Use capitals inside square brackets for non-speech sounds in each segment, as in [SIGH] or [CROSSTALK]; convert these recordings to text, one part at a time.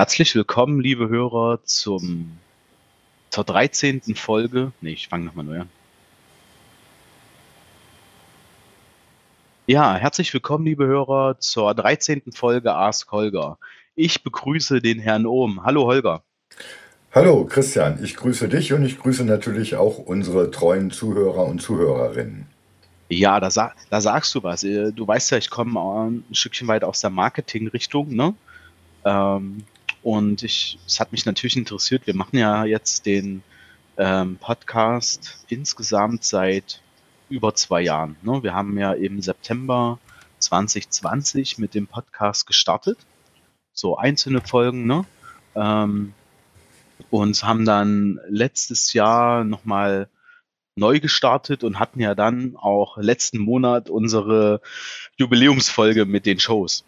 Herzlich willkommen, liebe Hörer, zum, zur 13. Folge. Ne, ich fange nochmal neu an. Ja, herzlich willkommen, liebe Hörer, zur 13. Folge Ask Holger. Ich begrüße den Herrn Ohm. Hallo, Holger. Hallo, Christian. Ich grüße dich und ich grüße natürlich auch unsere treuen Zuhörer und Zuhörerinnen. Ja, da, sa da sagst du was. Äh, du weißt ja, ich komme ein Stückchen weit aus der Marketing-Richtung, ne? Ähm, und ich, es hat mich natürlich interessiert. Wir machen ja jetzt den ähm, Podcast insgesamt seit über zwei Jahren. Ne? Wir haben ja im September 2020 mit dem Podcast gestartet. So einzelne Folgen, ne? Ähm, und haben dann letztes Jahr nochmal neu gestartet und hatten ja dann auch letzten Monat unsere Jubiläumsfolge mit den Shows.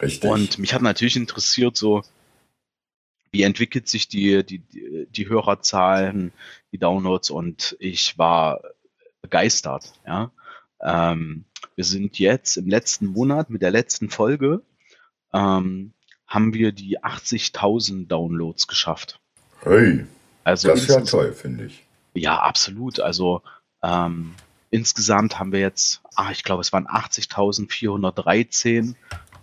Richtig. Und mich hat natürlich interessiert, so, wie entwickelt sich die, die, die Hörerzahlen, die Downloads und ich war begeistert, ja. Ähm, wir sind jetzt im letzten Monat mit der letzten Folge, ähm, haben wir die 80.000 Downloads geschafft. Hey, also das ist ja toll, finde ich. Ja, absolut. Also ähm, insgesamt haben wir jetzt, ach, ich glaube, es waren 80.413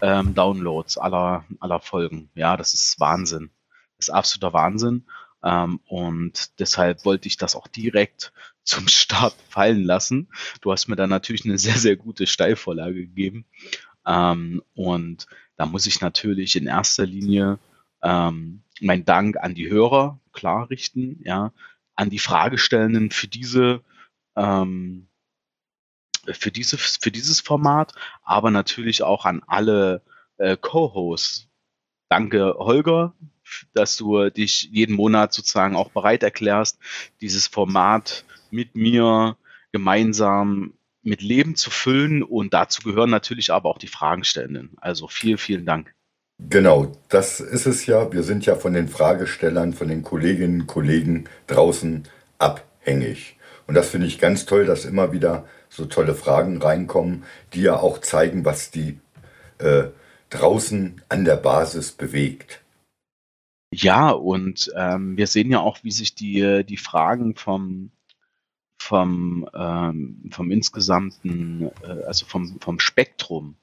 ähm, Downloads aller, aller Folgen. Ja, das ist Wahnsinn. Das ist absoluter Wahnsinn. Ähm, und deshalb wollte ich das auch direkt [LAUGHS] zum Start fallen lassen. Du hast mir dann natürlich eine sehr, sehr gute Steilvorlage gegeben. Ähm, und da muss ich natürlich in erster Linie ähm, mein Dank an die Hörer klar richten, ja, an die Fragestellenden für diese ähm, für, diese, für dieses Format, aber natürlich auch an alle äh, Co-Hosts. Danke, Holger, dass du dich jeden Monat sozusagen auch bereit erklärst, dieses Format mit mir gemeinsam mit Leben zu füllen und dazu gehören natürlich aber auch die Fragestellenden. Also vielen, vielen Dank. Genau, das ist es ja. Wir sind ja von den Fragestellern, von den Kolleginnen und Kollegen draußen abhängig. Und das finde ich ganz toll, dass immer wieder so tolle Fragen reinkommen, die ja auch zeigen, was die äh, draußen an der Basis bewegt. Ja, und ähm, wir sehen ja auch, wie sich die, die Fragen vom, vom, ähm, vom insgesamten, äh, also vom, vom Spektrum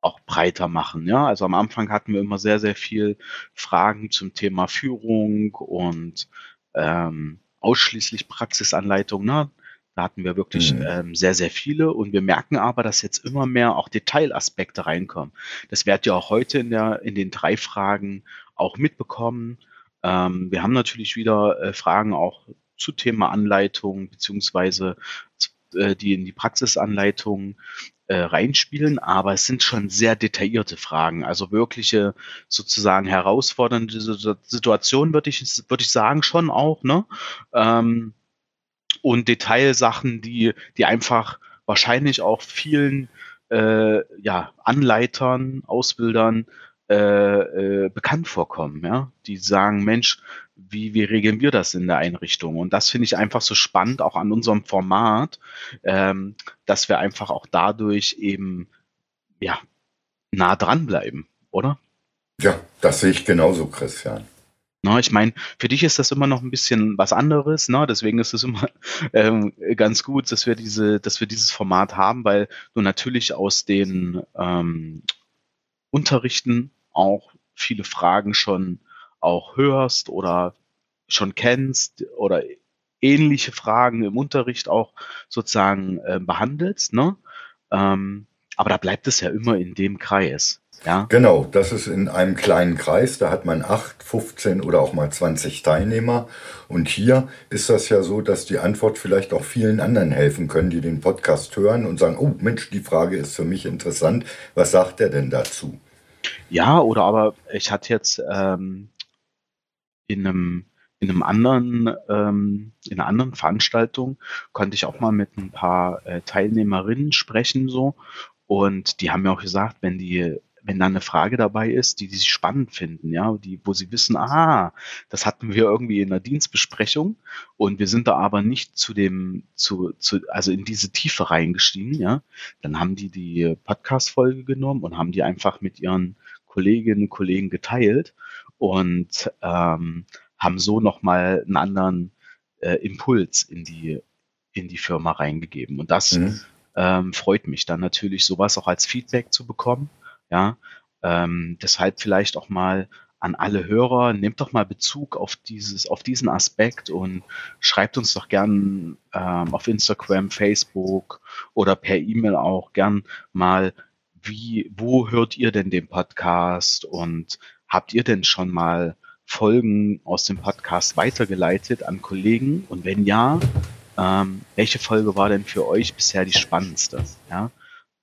auch breiter machen. Ja, also am Anfang hatten wir immer sehr, sehr viel Fragen zum Thema Führung und ähm, ausschließlich Praxisanleitung. Ne? Da hatten wir wirklich mhm. ähm, sehr, sehr viele und wir merken aber, dass jetzt immer mehr auch Detailaspekte reinkommen. Das werdet ihr auch heute in, der, in den drei Fragen auch mitbekommen. Ähm, wir haben natürlich wieder äh, Fragen auch zu Thema Anleitung beziehungsweise äh, die in die Praxisanleitung äh, reinspielen, aber es sind schon sehr detaillierte Fragen, also wirkliche sozusagen herausfordernde Situationen, würde ich, würde ich sagen, schon auch, ne? Ähm, und Detailsachen, die, die einfach wahrscheinlich auch vielen äh, ja, Anleitern, Ausbildern äh, äh, bekannt vorkommen, ja, die sagen, Mensch, wie, wie regeln wir das in der Einrichtung? Und das finde ich einfach so spannend, auch an unserem Format, ähm, dass wir einfach auch dadurch eben ja nah dranbleiben, oder? Ja, das sehe ich genauso, Christian. Na, ich meine, für dich ist das immer noch ein bisschen was anderes, ne? Deswegen ist es immer [LAUGHS] ähm, ganz gut, dass wir diese, dass wir dieses Format haben, weil du natürlich aus den ähm, Unterrichten auch viele Fragen schon auch hörst oder schon kennst oder ähnliche Fragen im Unterricht auch sozusagen äh, behandelst, ne? Ähm, aber da bleibt es ja immer in dem Kreis. Ja? Genau, das ist in einem kleinen Kreis, da hat man 8, 15 oder auch mal 20 Teilnehmer. Und hier ist das ja so, dass die Antwort vielleicht auch vielen anderen helfen können, die den Podcast hören und sagen, oh Mensch, die Frage ist für mich interessant. Was sagt er denn dazu? Ja, oder aber ich hatte jetzt ähm, in einem in einem anderen, ähm, in einer anderen Veranstaltung konnte ich auch mal mit ein paar äh, Teilnehmerinnen sprechen so. Und die haben mir auch gesagt, wenn die wenn da eine Frage dabei ist, die, die sie spannend finden, ja, die, wo sie wissen, ah, das hatten wir irgendwie in der Dienstbesprechung und wir sind da aber nicht zu dem, zu, zu, also in diese Tiefe reingestiegen, ja, dann haben die die Podcast-Folge genommen und haben die einfach mit ihren Kolleginnen und Kollegen geteilt und ähm, haben so nochmal einen anderen äh, Impuls in die, in die Firma reingegeben. Und das mhm. ähm, freut mich dann natürlich, sowas auch als Feedback zu bekommen. Ja, ähm, deshalb vielleicht auch mal an alle Hörer, nehmt doch mal Bezug auf dieses, auf diesen Aspekt und schreibt uns doch gern ähm, auf Instagram, Facebook oder per E-Mail auch gern mal, wie, wo hört ihr denn den Podcast und habt ihr denn schon mal Folgen aus dem Podcast weitergeleitet an Kollegen? Und wenn ja, ähm, welche Folge war denn für euch bisher die spannendste? Ja,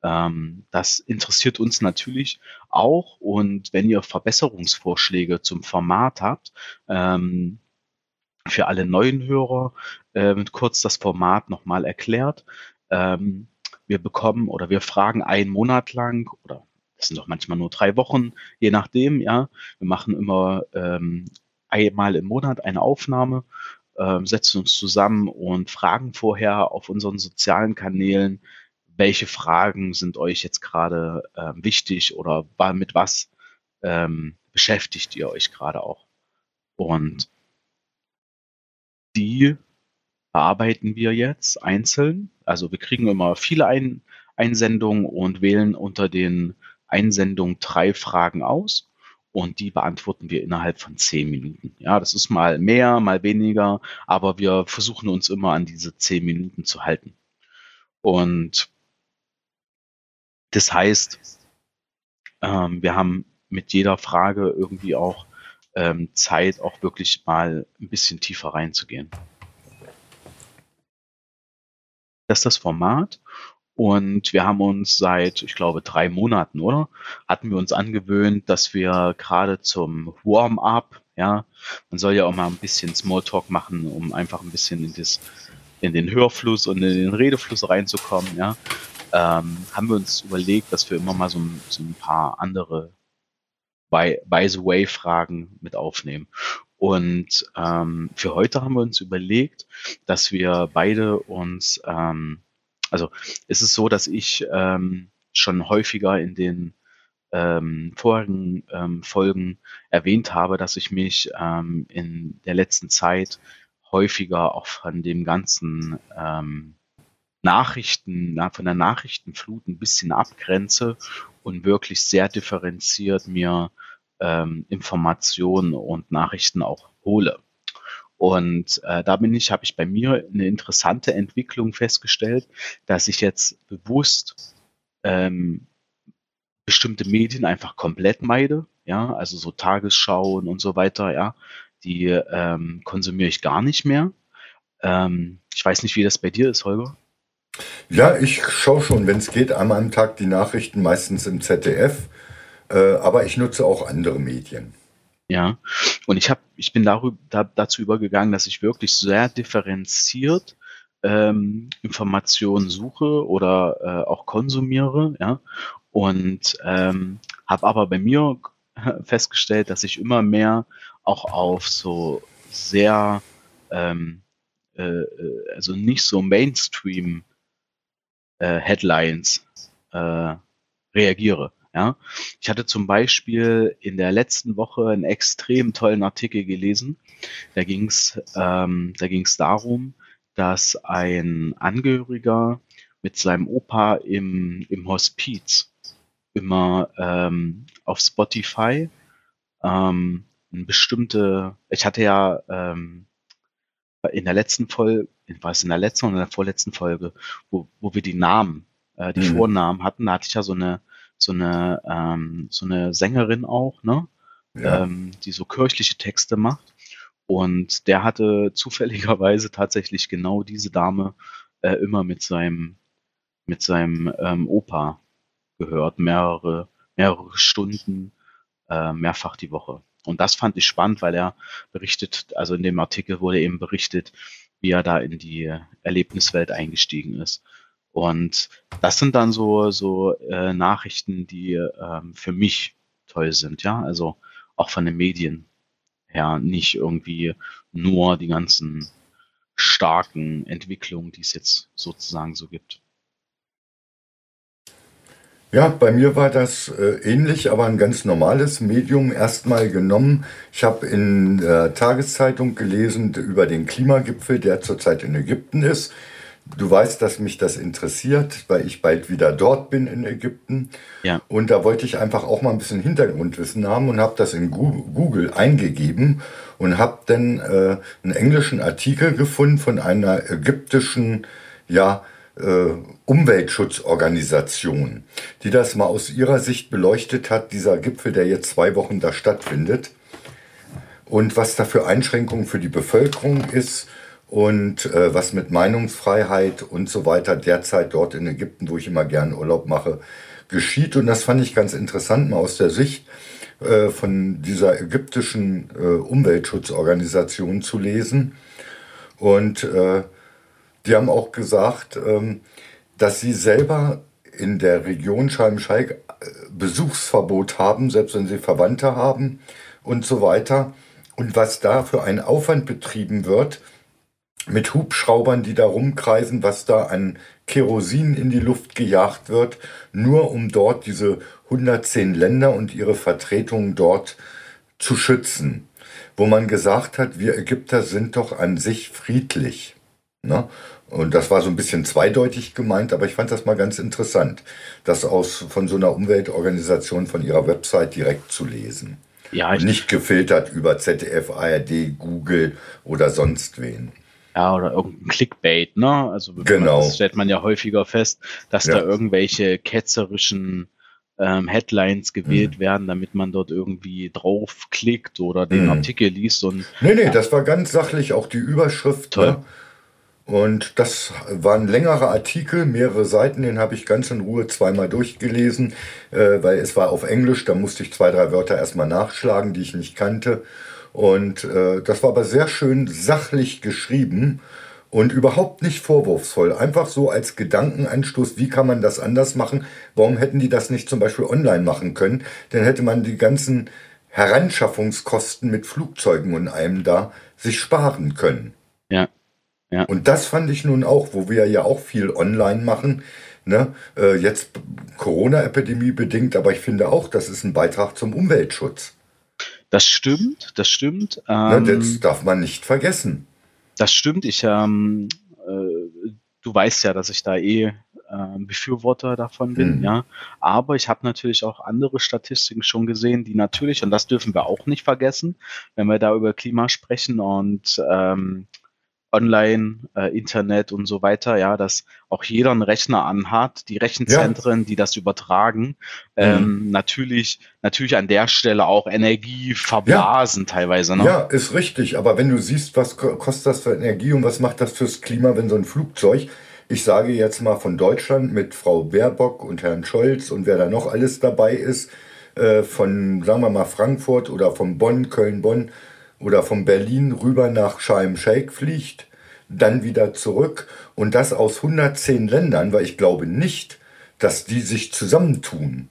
ähm, das interessiert uns natürlich auch. Und wenn ihr Verbesserungsvorschläge zum Format habt, ähm, für alle neuen Hörer äh, kurz das Format nochmal erklärt. Ähm, wir bekommen oder wir fragen einen Monat lang oder das sind doch manchmal nur drei Wochen, je nachdem, ja. Wir machen immer ähm, einmal im Monat eine Aufnahme, äh, setzen uns zusammen und fragen vorher auf unseren sozialen Kanälen, welche Fragen sind euch jetzt gerade äh, wichtig oder mit was ähm, beschäftigt ihr euch gerade auch? Und die bearbeiten wir jetzt einzeln. Also wir kriegen immer viele Ein Einsendungen und wählen unter den Einsendungen drei Fragen aus und die beantworten wir innerhalb von zehn Minuten. Ja, das ist mal mehr, mal weniger, aber wir versuchen uns immer an diese zehn Minuten zu halten. Und das heißt, ähm, wir haben mit jeder Frage irgendwie auch ähm, Zeit, auch wirklich mal ein bisschen tiefer reinzugehen. Das ist das Format. Und wir haben uns seit, ich glaube, drei Monaten, oder? Hatten wir uns angewöhnt, dass wir gerade zum Warm-up, ja, man soll ja auch mal ein bisschen Smalltalk machen, um einfach ein bisschen in, das, in den Hörfluss und in den Redefluss reinzukommen, ja ähm, haben wir uns überlegt, dass wir immer mal so, so ein paar andere by, by the way Fragen mit aufnehmen. Und ähm, für heute haben wir uns überlegt, dass wir beide uns, ähm, also es ist so, dass ich ähm, schon häufiger in den ähm, vorigen ähm, Folgen erwähnt habe, dass ich mich ähm, in der letzten Zeit häufiger auch von dem ganzen ähm, Nachrichten, von der Nachrichtenflut ein bisschen abgrenze und wirklich sehr differenziert mir ähm, Informationen und Nachrichten auch hole. Und äh, da bin ich, habe ich bei mir eine interessante Entwicklung festgestellt, dass ich jetzt bewusst ähm, bestimmte Medien einfach komplett meide, ja, also so Tagesschauen und so weiter, ja, die ähm, konsumiere ich gar nicht mehr. Ähm, ich weiß nicht, wie das bei dir ist, Holger. Ja, ich schaue schon, wenn es geht, einmal am Tag die Nachrichten, meistens im ZDF. Äh, aber ich nutze auch andere Medien. Ja, und ich habe, ich bin darüber, da, dazu übergegangen, dass ich wirklich sehr differenziert ähm, Informationen suche oder äh, auch konsumiere, ja, und ähm, habe aber bei mir [LAUGHS] festgestellt, dass ich immer mehr auch auf so sehr, ähm, äh, äh also nicht so Mainstream äh, Headlines äh, reagiere. Ja, ich hatte zum Beispiel in der letzten Woche einen extrem tollen Artikel gelesen. Da ging es ähm, da ging's darum, dass ein Angehöriger mit seinem Opa im, im Hospiz immer ähm, auf Spotify ähm, eine bestimmte, ich hatte ja ähm, in der letzten Folge, war es in der letzten oder in der vorletzten Folge, wo, wo wir die Namen, äh, die mhm. Vornamen hatten, da hatte ich ja so eine, so eine, ähm, so eine Sängerin auch, ne? Ja. Ähm, die so kirchliche Texte macht. Und der hatte [LAUGHS] zufälligerweise tatsächlich genau diese Dame äh, immer mit seinem, mit seinem ähm, Opa gehört, mehrere, mehrere Stunden, äh, mehrfach die Woche. Und das fand ich spannend, weil er berichtet, also in dem Artikel wurde eben berichtet, wie er da in die Erlebniswelt eingestiegen ist. Und das sind dann so, so äh, Nachrichten, die ähm, für mich toll sind, ja. Also auch von den Medien her, nicht irgendwie nur die ganzen starken Entwicklungen, die es jetzt sozusagen so gibt. Ja, bei mir war das äh, ähnlich, aber ein ganz normales Medium erstmal genommen. Ich habe in der Tageszeitung gelesen über den Klimagipfel, der zurzeit in Ägypten ist. Du weißt, dass mich das interessiert, weil ich bald wieder dort bin in Ägypten. Ja. Und da wollte ich einfach auch mal ein bisschen Hintergrundwissen haben und habe das in Google eingegeben und habe dann äh, einen englischen Artikel gefunden von einer ägyptischen, ja, äh, Umweltschutzorganisation, die das mal aus ihrer Sicht beleuchtet hat, dieser Gipfel, der jetzt zwei Wochen da stattfindet. Und was da für Einschränkungen für die Bevölkerung ist und äh, was mit Meinungsfreiheit und so weiter derzeit dort in Ägypten, wo ich immer gern Urlaub mache, geschieht. Und das fand ich ganz interessant, mal aus der Sicht äh, von dieser ägyptischen äh, Umweltschutzorganisation zu lesen. Und äh, die haben auch gesagt, ähm, dass sie selber in der Region Schalm-Schalk äh, Besuchsverbot haben, selbst wenn sie Verwandte haben und so weiter. Und was da für ein Aufwand betrieben wird, mit Hubschraubern, die da rumkreisen, was da an Kerosin in die Luft gejagt wird, nur um dort diese 110 Länder und ihre Vertretungen dort zu schützen. Wo man gesagt hat, wir Ägypter sind doch an sich friedlich. Ne? Und das war so ein bisschen zweideutig gemeint, aber ich fand das mal ganz interessant, das aus von so einer Umweltorganisation von ihrer Website direkt zu lesen. Ja, Und nicht gefiltert über ZDF, ARD, Google oder sonst wen. Ja, oder irgendein Clickbait, ne? Also genau. das stellt man ja häufiger fest, dass ja. da irgendwelche ketzerischen ähm, Headlines gewählt mhm. werden, damit man dort irgendwie draufklickt oder den mhm. Artikel liest und. Nee, nee, ja. das war ganz sachlich, auch die Überschrift. Toll. Ne? Und das war ein längerer Artikel, mehrere Seiten, den habe ich ganz in Ruhe zweimal durchgelesen, äh, weil es war auf Englisch, da musste ich zwei, drei Wörter erstmal nachschlagen, die ich nicht kannte. Und äh, das war aber sehr schön sachlich geschrieben und überhaupt nicht vorwurfsvoll. Einfach so als Gedankenanstoß, wie kann man das anders machen? Warum hätten die das nicht zum Beispiel online machen können? Dann hätte man die ganzen Heranschaffungskosten mit Flugzeugen und einem da sich sparen können. Ja. Ja. Und das fand ich nun auch, wo wir ja auch viel online machen. Ne? Äh, jetzt Corona-Epidemie bedingt, aber ich finde auch, das ist ein Beitrag zum Umweltschutz. Das stimmt, das stimmt. Ähm, das darf man nicht vergessen. Das stimmt. Ich, ähm, äh, du weißt ja, dass ich da eh äh, Befürworter davon bin, mhm. ja. Aber ich habe natürlich auch andere Statistiken schon gesehen, die natürlich, und das dürfen wir auch nicht vergessen, wenn wir da über Klima sprechen und ähm, Online, äh, Internet und so weiter, ja, dass auch jeder einen Rechner anhat, die Rechenzentren, ja. die das übertragen, ähm, mhm. natürlich, natürlich an der Stelle auch Energie verblasen ja. teilweise. Ne? Ja, ist richtig. Aber wenn du siehst, was kostet das für Energie und was macht das fürs Klima, wenn so ein Flugzeug, ich sage jetzt mal von Deutschland mit Frau Baerbock und Herrn Scholz und wer da noch alles dabei ist, äh, von, sagen wir mal, Frankfurt oder von Bonn, Köln, Bonn, oder von Berlin rüber nach Sharm Sheikh fliegt, dann wieder zurück und das aus 110 Ländern, weil ich glaube nicht, dass die sich zusammentun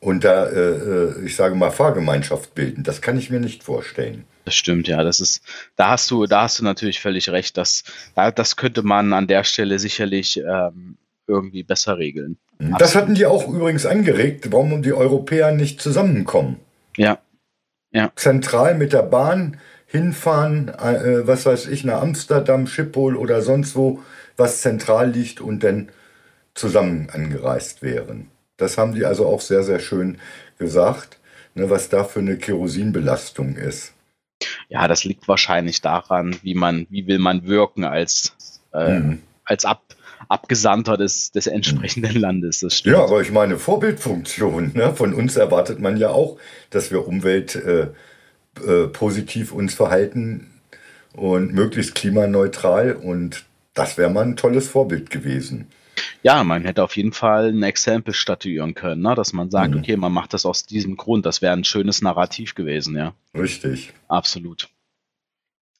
und da, äh, äh, ich sage mal, Fahrgemeinschaft bilden. Das kann ich mir nicht vorstellen. Das stimmt, ja. Das ist, da hast du, da hast du natürlich völlig recht. Dass, da, das könnte man an der Stelle sicherlich ähm, irgendwie besser regeln. Das Absolut. hatten die auch übrigens angeregt, warum die Europäer nicht zusammenkommen. Ja, ja. zentral mit der Bahn hinfahren, äh, was weiß ich, nach Amsterdam, Schiphol oder sonst wo, was zentral liegt und dann zusammen angereist wären. Das haben die also auch sehr, sehr schön gesagt, ne, was da für eine Kerosinbelastung ist. Ja, das liegt wahrscheinlich daran, wie man, wie will man wirken als, äh, mhm. als Ab, Abgesandter des, des entsprechenden Landes. Das stimmt. Ja, aber ich meine, Vorbildfunktion. Ne? Von uns erwartet man ja auch, dass wir Umwelt äh, äh, positiv uns verhalten und möglichst klimaneutral. Und das wäre mal ein tolles Vorbild gewesen. Ja, man hätte auf jeden Fall ein Exempel statuieren können, ne? dass man sagt, mhm. okay, man macht das aus diesem Grund. Das wäre ein schönes Narrativ gewesen, ja. Richtig. Absolut.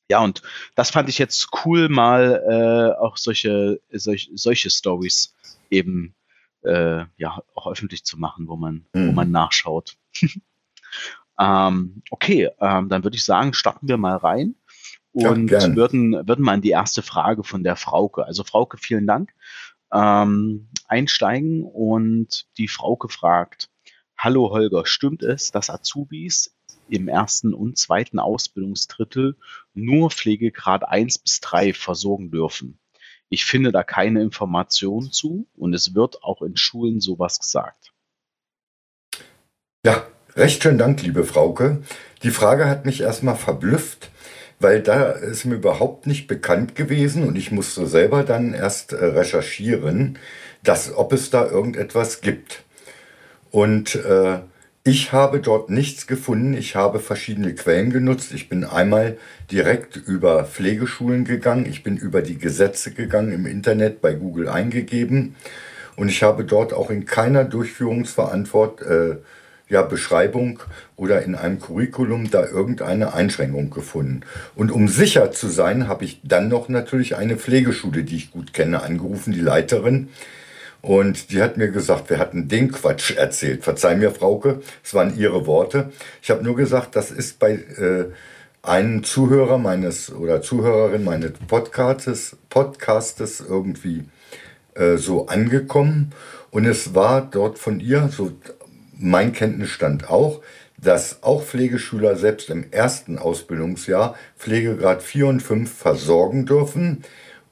Ja, und das fand ich jetzt cool, mal äh, auch solche, solch, solche Stories eben äh, ja auch öffentlich zu machen, wo man, mhm. wo man nachschaut. [LAUGHS] ähm, okay, ähm, dann würde ich sagen, starten wir mal rein und ja, würden, würden mal in die erste Frage von der Frauke. Also Frauke, vielen Dank. ähm, einsteigen und die Frau gefragt, Hallo Holger, stimmt es, dass Azubis im ersten und zweiten Ausbildungsdrittel nur Pflegegrad 1 bis 3 versorgen dürfen? Ich finde da keine Informationen zu und es wird auch in Schulen sowas gesagt. Ja, recht schönen Dank, liebe Frauke. Die Frage hat mich erstmal verblüfft, weil da ist mir überhaupt nicht bekannt gewesen und ich musste selber dann erst äh, recherchieren, dass, ob es da irgendetwas gibt. Und äh, ich habe dort nichts gefunden. Ich habe verschiedene Quellen genutzt. Ich bin einmal direkt über Pflegeschulen gegangen. Ich bin über die Gesetze gegangen im Internet bei Google eingegeben. Und ich habe dort auch in keiner Durchführungsverantwortung, äh, ja, Beschreibung oder in einem Curriculum da irgendeine Einschränkung gefunden. Und um sicher zu sein, habe ich dann noch natürlich eine Pflegeschule, die ich gut kenne, angerufen, die Leiterin. Und die hat mir gesagt, wir hatten den Quatsch erzählt. Verzeih mir, Frauke, es waren ihre Worte. Ich habe nur gesagt, das ist bei äh, einem Zuhörer meines oder Zuhörerin meines Podcastes, Podcastes irgendwie äh, so angekommen. Und es war dort von ihr, so mein Kenntnisstand auch, dass auch Pflegeschüler selbst im ersten Ausbildungsjahr Pflegegrad 4 und 5 versorgen dürfen,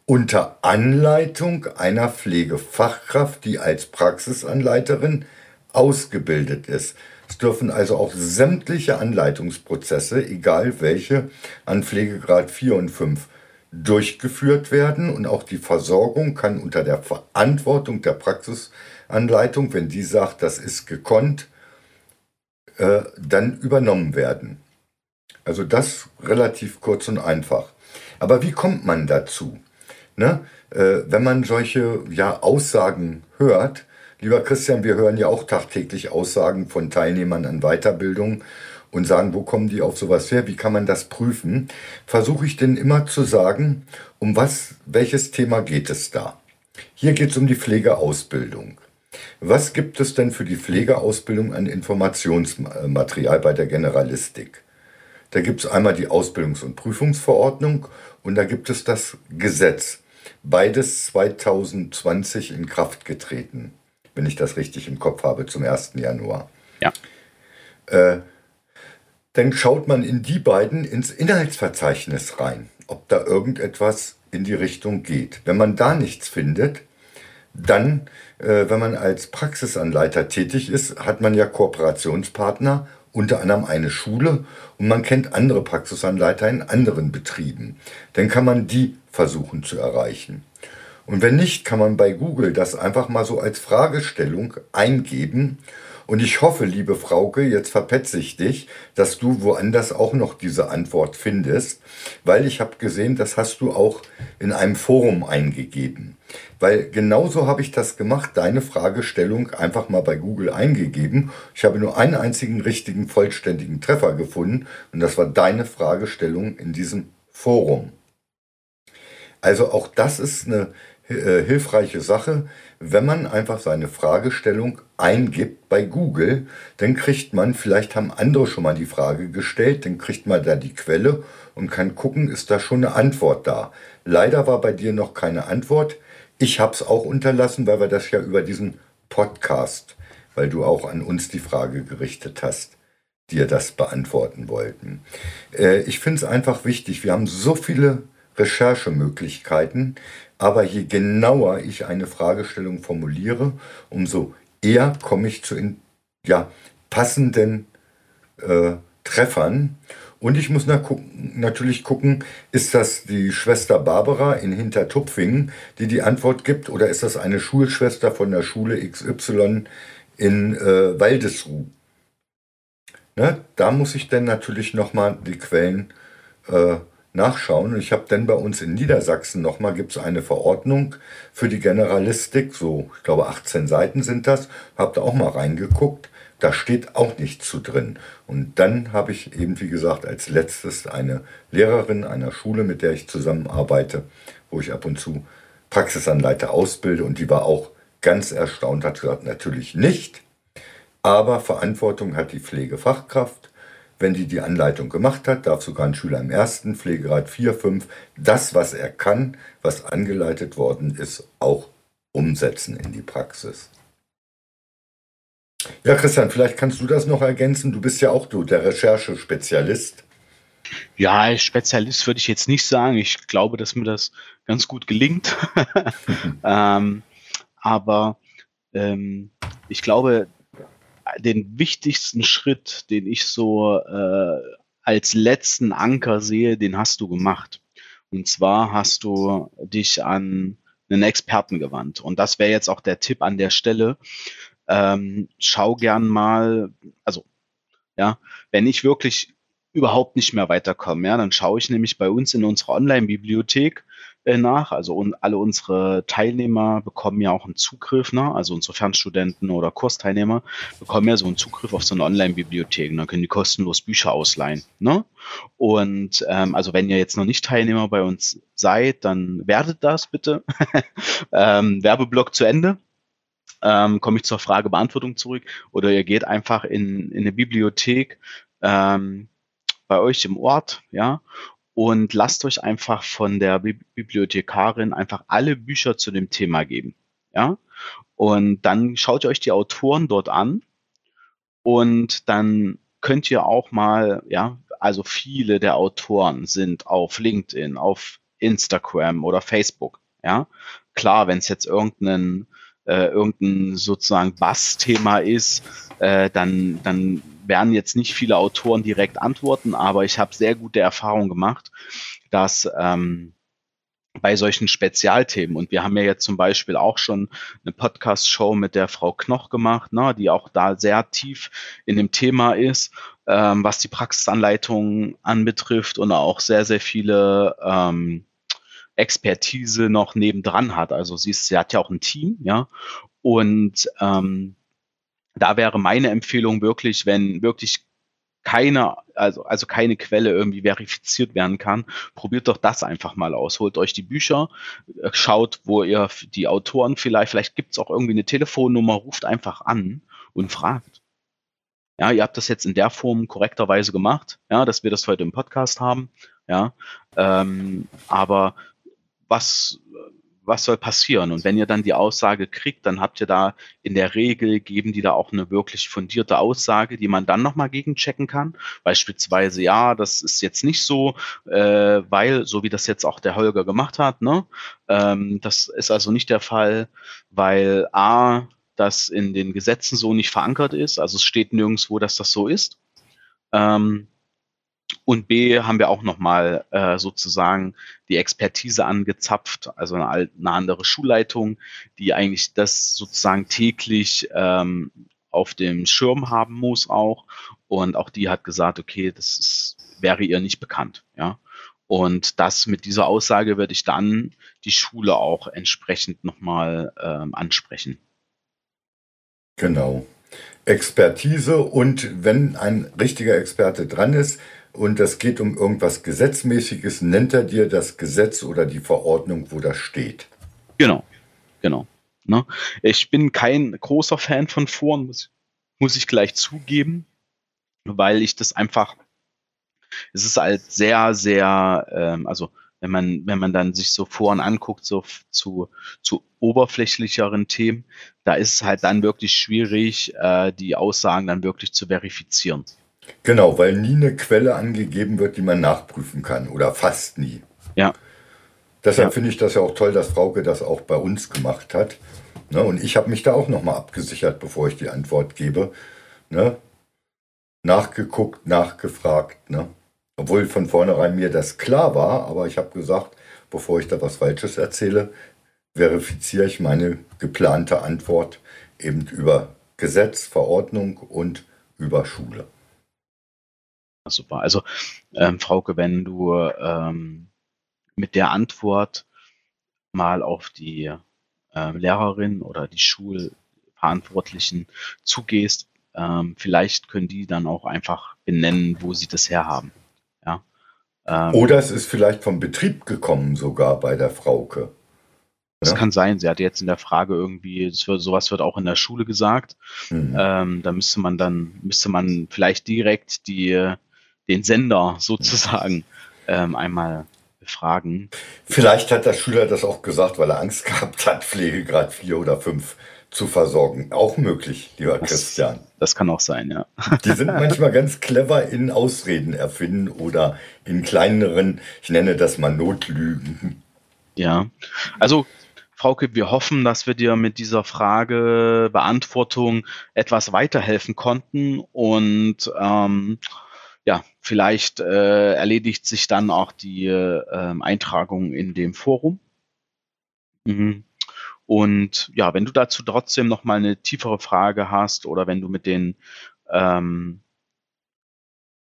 unter Anleitung einer Pflegefachkraft, die als Praxisanleiterin ausgebildet ist. Es dürfen also auch sämtliche Anleitungsprozesse, egal welche, an Pflegegrad 4 und 5 durchgeführt werden und auch die Versorgung kann unter der Verantwortung der Praxisanleitung, wenn die sagt, das ist gekonnt, äh, dann übernommen werden. Also das relativ kurz und einfach. Aber wie kommt man dazu? Ne? Äh, wenn man solche ja, Aussagen hört, lieber Christian, wir hören ja auch tagtäglich Aussagen von Teilnehmern an Weiterbildung und sagen, wo kommen die auf sowas her, wie kann man das prüfen, versuche ich denn immer zu sagen, um was, welches Thema geht es da? Hier geht es um die Pflegeausbildung. Was gibt es denn für die Pflegeausbildung an Informationsmaterial bei der Generalistik? Da gibt es einmal die Ausbildungs- und Prüfungsverordnung und da gibt es das Gesetz. Beides 2020 in Kraft getreten, wenn ich das richtig im Kopf habe, zum 1. Januar. Ja. Äh, dann schaut man in die beiden ins Inhaltsverzeichnis rein, ob da irgendetwas in die Richtung geht. Wenn man da nichts findet, dann, äh, wenn man als Praxisanleiter tätig ist, hat man ja Kooperationspartner, unter anderem eine Schule und man kennt andere Praxisanleiter in anderen Betrieben. Dann kann man die versuchen zu erreichen. Und wenn nicht, kann man bei Google das einfach mal so als Fragestellung eingeben und ich hoffe, liebe Frauke, jetzt verpetze ich dich, dass du woanders auch noch diese Antwort findest, weil ich habe gesehen, das hast du auch in einem Forum eingegeben. Weil genauso habe ich das gemacht, deine Fragestellung einfach mal bei Google eingegeben. Ich habe nur einen einzigen richtigen, vollständigen Treffer gefunden und das war deine Fragestellung in diesem Forum. Also auch das ist eine äh, hilfreiche Sache. Wenn man einfach seine Fragestellung eingibt bei Google, dann kriegt man, vielleicht haben andere schon mal die Frage gestellt, dann kriegt man da die Quelle und kann gucken, ist da schon eine Antwort da. Leider war bei dir noch keine Antwort. Ich habe es auch unterlassen, weil wir das ja über diesen Podcast, weil du auch an uns die Frage gerichtet hast, dir das beantworten wollten. Äh, ich finde es einfach wichtig. Wir haben so viele Recherchemöglichkeiten. Aber je genauer ich eine Fragestellung formuliere, umso eher komme ich zu in, ja, passenden äh, Treffern. Und ich muss natürlich gucken, ist das die Schwester Barbara in Hintertupfingen, die die Antwort gibt, oder ist das eine Schulschwester von der Schule XY in äh, Waldesruh? Ne? Da muss ich dann natürlich nochmal die Quellen äh, nachschauen. Und ich habe dann bei uns in Niedersachsen nochmal, gibt es eine Verordnung für die Generalistik, so ich glaube 18 Seiten sind das, habe da auch mal reingeguckt. Da steht auch nichts zu drin. Und dann habe ich eben, wie gesagt, als letztes eine Lehrerin einer Schule, mit der ich zusammenarbeite, wo ich ab und zu Praxisanleiter ausbilde. Und die war auch ganz erstaunt, hat gesagt, natürlich nicht. Aber Verantwortung hat die Pflegefachkraft wenn die die Anleitung gemacht hat, darf sogar ein Schüler im ersten Pflegegrad 4, 5 das, was er kann, was angeleitet worden ist, auch umsetzen in die Praxis. Ja, Christian, vielleicht kannst du das noch ergänzen. Du bist ja auch du, der Recherchespezialist. Ja, Spezialist würde ich jetzt nicht sagen. Ich glaube, dass mir das ganz gut gelingt. [LAUGHS] ähm, aber ähm, ich glaube, den wichtigsten Schritt, den ich so äh, als letzten Anker sehe, den hast du gemacht. Und zwar hast du dich an einen Experten gewandt. Und das wäre jetzt auch der Tipp an der Stelle. Ähm, schau gern mal, also ja, wenn ich wirklich überhaupt nicht mehr weiterkomme, ja, dann schaue ich nämlich bei uns in unserer Online-Bibliothek äh, nach. Also und alle unsere Teilnehmer bekommen ja auch einen Zugriff, ne? also unsere Fernstudenten oder Kursteilnehmer bekommen ja so einen Zugriff auf so eine Online-Bibliothek. Dann können die kostenlos Bücher ausleihen. Ne? Und ähm, also wenn ihr jetzt noch nicht Teilnehmer bei uns seid, dann werdet das bitte. [LAUGHS] ähm, Werbeblock zu Ende. Ähm, komme ich zur Fragebeantwortung zurück. Oder ihr geht einfach in, in eine Bibliothek ähm, bei euch im Ort, ja, und lasst euch einfach von der Bibliothekarin einfach alle Bücher zu dem Thema geben. Ja? Und dann schaut ihr euch die Autoren dort an und dann könnt ihr auch mal, ja, also viele der Autoren sind auf LinkedIn, auf Instagram oder Facebook. Ja, klar, wenn es jetzt irgendein, äh, irgendein sozusagen Bass-Thema ist, äh, dann, dann werden jetzt nicht viele Autoren direkt antworten, aber ich habe sehr gute Erfahrungen gemacht, dass ähm, bei solchen Spezialthemen. Und wir haben ja jetzt zum Beispiel auch schon eine Podcast-Show mit der Frau Knoch gemacht, ne, die auch da sehr tief in dem Thema ist, ähm, was die Praxisanleitung anbetrifft und auch sehr, sehr viele ähm, Expertise noch nebendran hat. Also sie, ist, sie hat ja auch ein Team, ja. Und ähm, da wäre meine Empfehlung wirklich, wenn wirklich keine, also, also keine Quelle irgendwie verifiziert werden kann, probiert doch das einfach mal aus. Holt euch die Bücher, äh, schaut, wo ihr die Autoren vielleicht, vielleicht gibt es auch irgendwie eine Telefonnummer, ruft einfach an und fragt. Ja, ihr habt das jetzt in der Form korrekterweise gemacht, ja, dass wir das heute im Podcast haben, ja, ähm, aber was was soll passieren? Und wenn ihr dann die Aussage kriegt, dann habt ihr da in der Regel, geben die da auch eine wirklich fundierte Aussage, die man dann nochmal gegenchecken kann. Beispielsweise, ja, das ist jetzt nicht so, äh, weil, so wie das jetzt auch der Holger gemacht hat, ne? Ähm, das ist also nicht der Fall, weil A, das in den Gesetzen so nicht verankert ist. Also es steht nirgendwo, dass das so ist. Ähm, und B haben wir auch nochmal äh, sozusagen die Expertise angezapft, also eine, eine, andere Schulleitung, die eigentlich das sozusagen täglich ähm, auf dem Schirm haben muss auch. Und auch die hat gesagt, okay, das ist, wäre ihr nicht bekannt. Ja. Und das mit dieser Aussage werde ich dann die Schule auch entsprechend nochmal ähm, ansprechen. Genau. Expertise und wenn ein richtiger Experte dran ist, und es geht um irgendwas Gesetzmäßiges, nennt er dir das Gesetz oder die Verordnung, wo das steht. Genau, genau. Ne? Ich bin kein großer Fan von Foren, muss, muss ich gleich zugeben, weil ich das einfach, es ist halt sehr, sehr, ähm, also wenn man, wenn man dann sich so Foren anguckt, so zu, zu oberflächlicheren Themen, da ist es halt dann wirklich schwierig, äh, die Aussagen dann wirklich zu verifizieren. Genau, weil nie eine Quelle angegeben wird, die man nachprüfen kann oder fast nie. Ja. Deshalb ja. finde ich das ja auch toll, dass Frauke das auch bei uns gemacht hat. Ne? Und ich habe mich da auch nochmal abgesichert, bevor ich die Antwort gebe. Ne? Nachgeguckt, nachgefragt. Ne? Obwohl von vornherein mir das klar war, aber ich habe gesagt, bevor ich da was Falsches erzähle, verifiziere ich meine geplante Antwort eben über Gesetz, Verordnung und über Schule. Super. Also, ähm, Frauke, wenn du ähm, mit der Antwort mal auf die äh, Lehrerin oder die Schulverantwortlichen zugehst, ähm, vielleicht können die dann auch einfach benennen, wo sie das herhaben. Ja? Ähm, oder es ist vielleicht vom Betrieb gekommen, sogar bei der Frauke. Das ja. kann sein. Sie hat jetzt in der Frage irgendwie, wird, sowas wird auch in der Schule gesagt. Mhm. Ähm, da müsste man dann, müsste man vielleicht direkt die den Sender sozusagen ähm, einmal befragen. Vielleicht hat der Schüler das auch gesagt, weil er Angst gehabt hat, Pflegegrad 4 oder 5 zu versorgen. Auch möglich, lieber das, Christian. Das kann auch sein, ja. Die sind manchmal ganz clever in Ausreden erfinden oder in kleineren, ich nenne das mal Notlügen. Ja, also Frauke, wir hoffen, dass wir dir mit dieser Frage Beantwortung etwas weiterhelfen konnten und ähm, ja, vielleicht äh, erledigt sich dann auch die äh, Eintragung in dem Forum. Mhm. Und ja, wenn du dazu trotzdem noch mal eine tiefere Frage hast oder wenn du mit den ähm,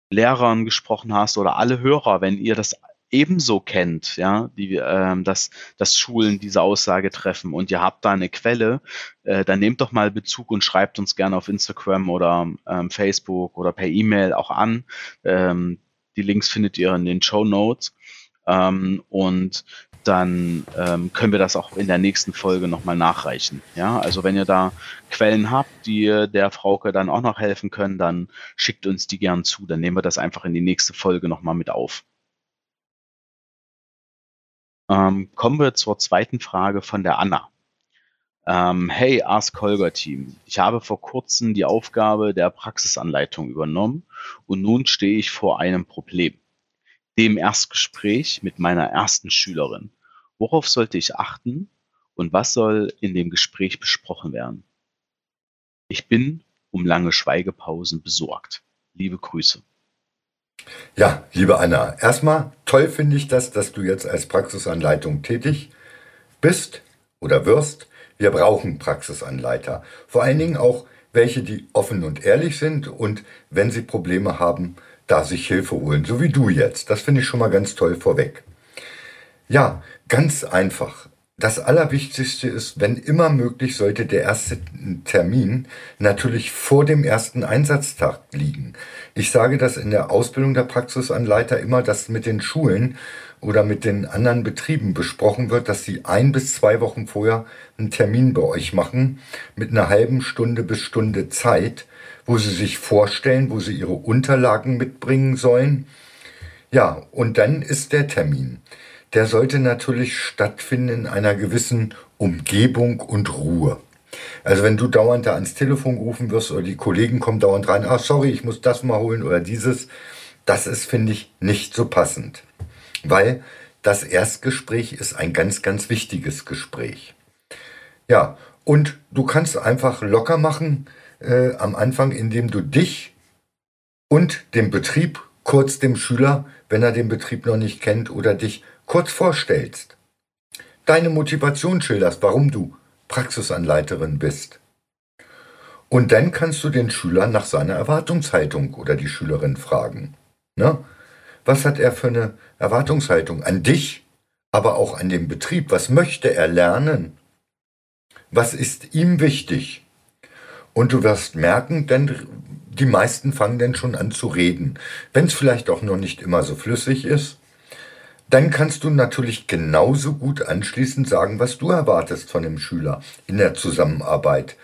Lehrern gesprochen hast oder alle Hörer, wenn ihr das ebenso kennt, ja, die, ähm, dass, dass Schulen diese Aussage treffen und ihr habt da eine Quelle, äh, dann nehmt doch mal Bezug und schreibt uns gerne auf Instagram oder ähm, Facebook oder per E-Mail auch an. Ähm, die Links findet ihr in den Show Notes. Ähm, und dann ähm, können wir das auch in der nächsten Folge nochmal nachreichen. Ja, also wenn ihr da Quellen habt, die der Frauke dann auch noch helfen können, dann schickt uns die gern zu. Dann nehmen wir das einfach in die nächste Folge nochmal mit auf. Ähm, kommen wir zur zweiten Frage von der Anna. Ähm, hey, Ask Holger Team. Ich habe vor kurzem die Aufgabe der Praxisanleitung übernommen und nun stehe ich vor einem Problem. Dem Erstgespräch mit meiner ersten Schülerin. Worauf sollte ich achten und was soll in dem Gespräch besprochen werden? Ich bin um lange Schweigepausen besorgt. Liebe Grüße. Ja, liebe Anna, erstmal toll finde ich das, dass du jetzt als Praxisanleitung tätig bist oder wirst. Wir brauchen Praxisanleiter. Vor allen Dingen auch welche, die offen und ehrlich sind und wenn sie Probleme haben, da sich Hilfe holen, so wie du jetzt. Das finde ich schon mal ganz toll vorweg. Ja, ganz einfach. Das Allerwichtigste ist, wenn immer möglich, sollte der erste Termin natürlich vor dem ersten Einsatztag liegen. Ich sage das in der Ausbildung der Praxisanleiter immer, dass mit den Schulen oder mit den anderen Betrieben besprochen wird, dass sie ein bis zwei Wochen vorher einen Termin bei euch machen mit einer halben Stunde bis Stunde Zeit, wo sie sich vorstellen, wo sie ihre Unterlagen mitbringen sollen. Ja, und dann ist der Termin der sollte natürlich stattfinden in einer gewissen Umgebung und Ruhe. Also wenn du dauernd da ans Telefon gerufen wirst oder die Kollegen kommen dauernd rein, ah sorry, ich muss das mal holen oder dieses, das ist, finde ich, nicht so passend. Weil das Erstgespräch ist ein ganz, ganz wichtiges Gespräch. Ja, und du kannst einfach locker machen äh, am Anfang, indem du dich und den Betrieb kurz dem Schüler, wenn er den Betrieb noch nicht kennt, oder dich kurz vorstellst, deine Motivation schilderst, warum du Praxisanleiterin bist. Und dann kannst du den Schüler nach seiner Erwartungshaltung oder die Schülerin fragen. Ne? Was hat er für eine Erwartungshaltung an dich, aber auch an den Betrieb? Was möchte er lernen? Was ist ihm wichtig? Und du wirst merken, denn die meisten fangen dann schon an zu reden. Wenn es vielleicht auch noch nicht immer so flüssig ist, dann kannst du natürlich genauso gut anschließend sagen, was du erwartest von dem Schüler in der Zusammenarbeit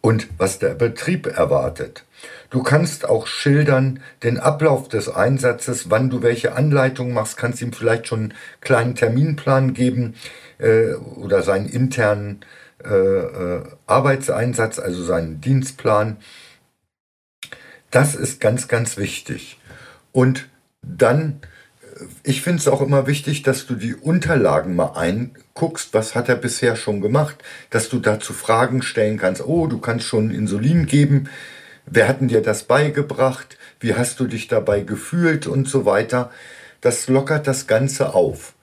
und was der Betrieb erwartet. Du kannst auch schildern den Ablauf des Einsatzes, wann du welche Anleitung machst, kannst ihm vielleicht schon einen kleinen Terminplan geben äh, oder seinen internen äh, äh, Arbeitseinsatz, also seinen Dienstplan. Das ist ganz, ganz wichtig. Und dann ich finde es auch immer wichtig, dass du die Unterlagen mal einguckst, was hat er bisher schon gemacht, dass du dazu Fragen stellen kannst. Oh, du kannst schon Insulin geben. Wer hat denn dir das beigebracht? Wie hast du dich dabei gefühlt und so weiter? Das lockert das Ganze auf.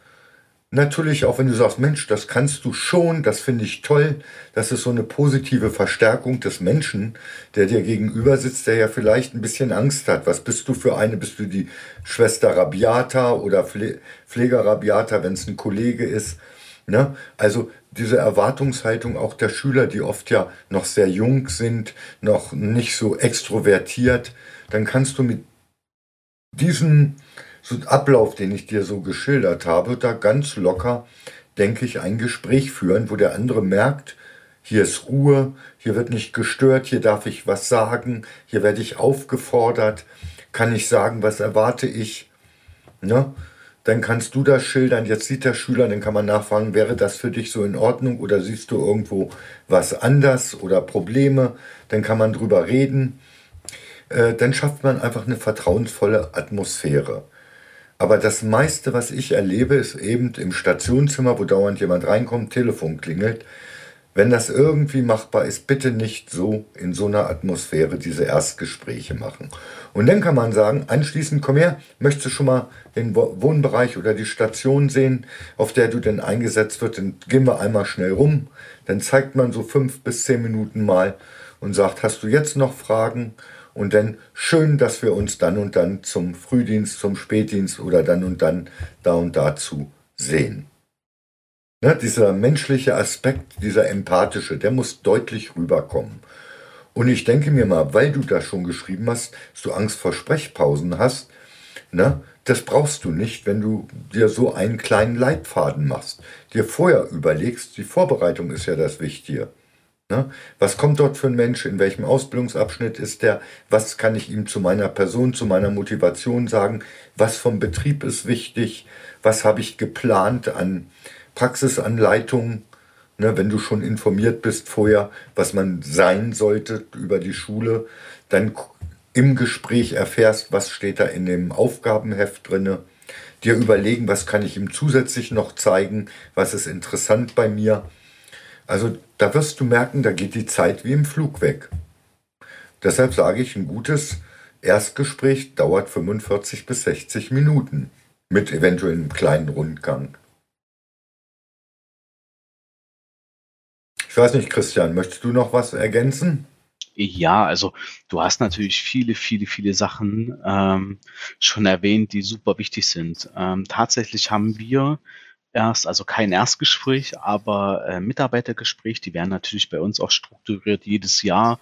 Natürlich auch, wenn du sagst, Mensch, das kannst du schon, das finde ich toll, das ist so eine positive Verstärkung des Menschen, der dir gegenüber sitzt, der ja vielleicht ein bisschen Angst hat. Was bist du für eine? Bist du die Schwester Rabiata oder Pfleger Rabiata, wenn es ein Kollege ist? Ne? Also diese Erwartungshaltung auch der Schüler, die oft ja noch sehr jung sind, noch nicht so extrovertiert, dann kannst du mit diesen Ablauf, den ich dir so geschildert habe, da ganz locker, denke ich, ein Gespräch führen, wo der andere merkt, hier ist Ruhe, hier wird nicht gestört, hier darf ich was sagen, hier werde ich aufgefordert, kann ich sagen, was erwarte ich. Ne? dann kannst du das schildern, jetzt sieht der Schüler, dann kann man nachfragen, wäre das für dich so in Ordnung oder siehst du irgendwo was anders oder Probleme, dann kann man drüber reden. Äh, dann schafft man einfach eine vertrauensvolle Atmosphäre. Aber das meiste, was ich erlebe, ist eben im Stationszimmer, wo dauernd jemand reinkommt, Telefon klingelt. Wenn das irgendwie machbar ist, bitte nicht so in so einer Atmosphäre diese Erstgespräche machen. Und dann kann man sagen, anschließend, komm her, möchtest du schon mal den Wohnbereich oder die Station sehen, auf der du denn eingesetzt wird, dann gehen wir einmal schnell rum. Dann zeigt man so fünf bis zehn Minuten mal und sagt, hast du jetzt noch Fragen? Und dann schön, dass wir uns dann und dann zum Frühdienst, zum Spätdienst oder dann und dann da und dazu sehen. Ne, dieser menschliche Aspekt, dieser empathische, der muss deutlich rüberkommen. Und ich denke mir mal, weil du das schon geschrieben hast, dass du Angst vor Sprechpausen hast, ne, das brauchst du nicht, wenn du dir so einen kleinen Leitfaden machst. Dir vorher überlegst, die Vorbereitung ist ja das Wichtige. Ne? Was kommt dort für ein Mensch? In welchem Ausbildungsabschnitt ist der? Was kann ich ihm zu meiner Person, zu meiner Motivation sagen? Was vom Betrieb ist wichtig? Was habe ich geplant an Praxisanleitungen, ne, wenn du schon informiert bist vorher, was man sein sollte über die Schule, dann im Gespräch erfährst, was steht da in dem Aufgabenheft drinne, dir überlegen, was kann ich ihm zusätzlich noch zeigen, was ist interessant bei mir. Also da wirst du merken, da geht die Zeit wie im Flug weg. Deshalb sage ich, ein gutes Erstgespräch dauert 45 bis 60 Minuten mit eventuell einem kleinen Rundgang. Ich weiß nicht, Christian, möchtest du noch was ergänzen? Ja, also du hast natürlich viele, viele, viele Sachen ähm, schon erwähnt, die super wichtig sind. Ähm, tatsächlich haben wir erst, also kein Erstgespräch, aber äh, Mitarbeitergespräch, die werden natürlich bei uns auch strukturiert jedes Jahr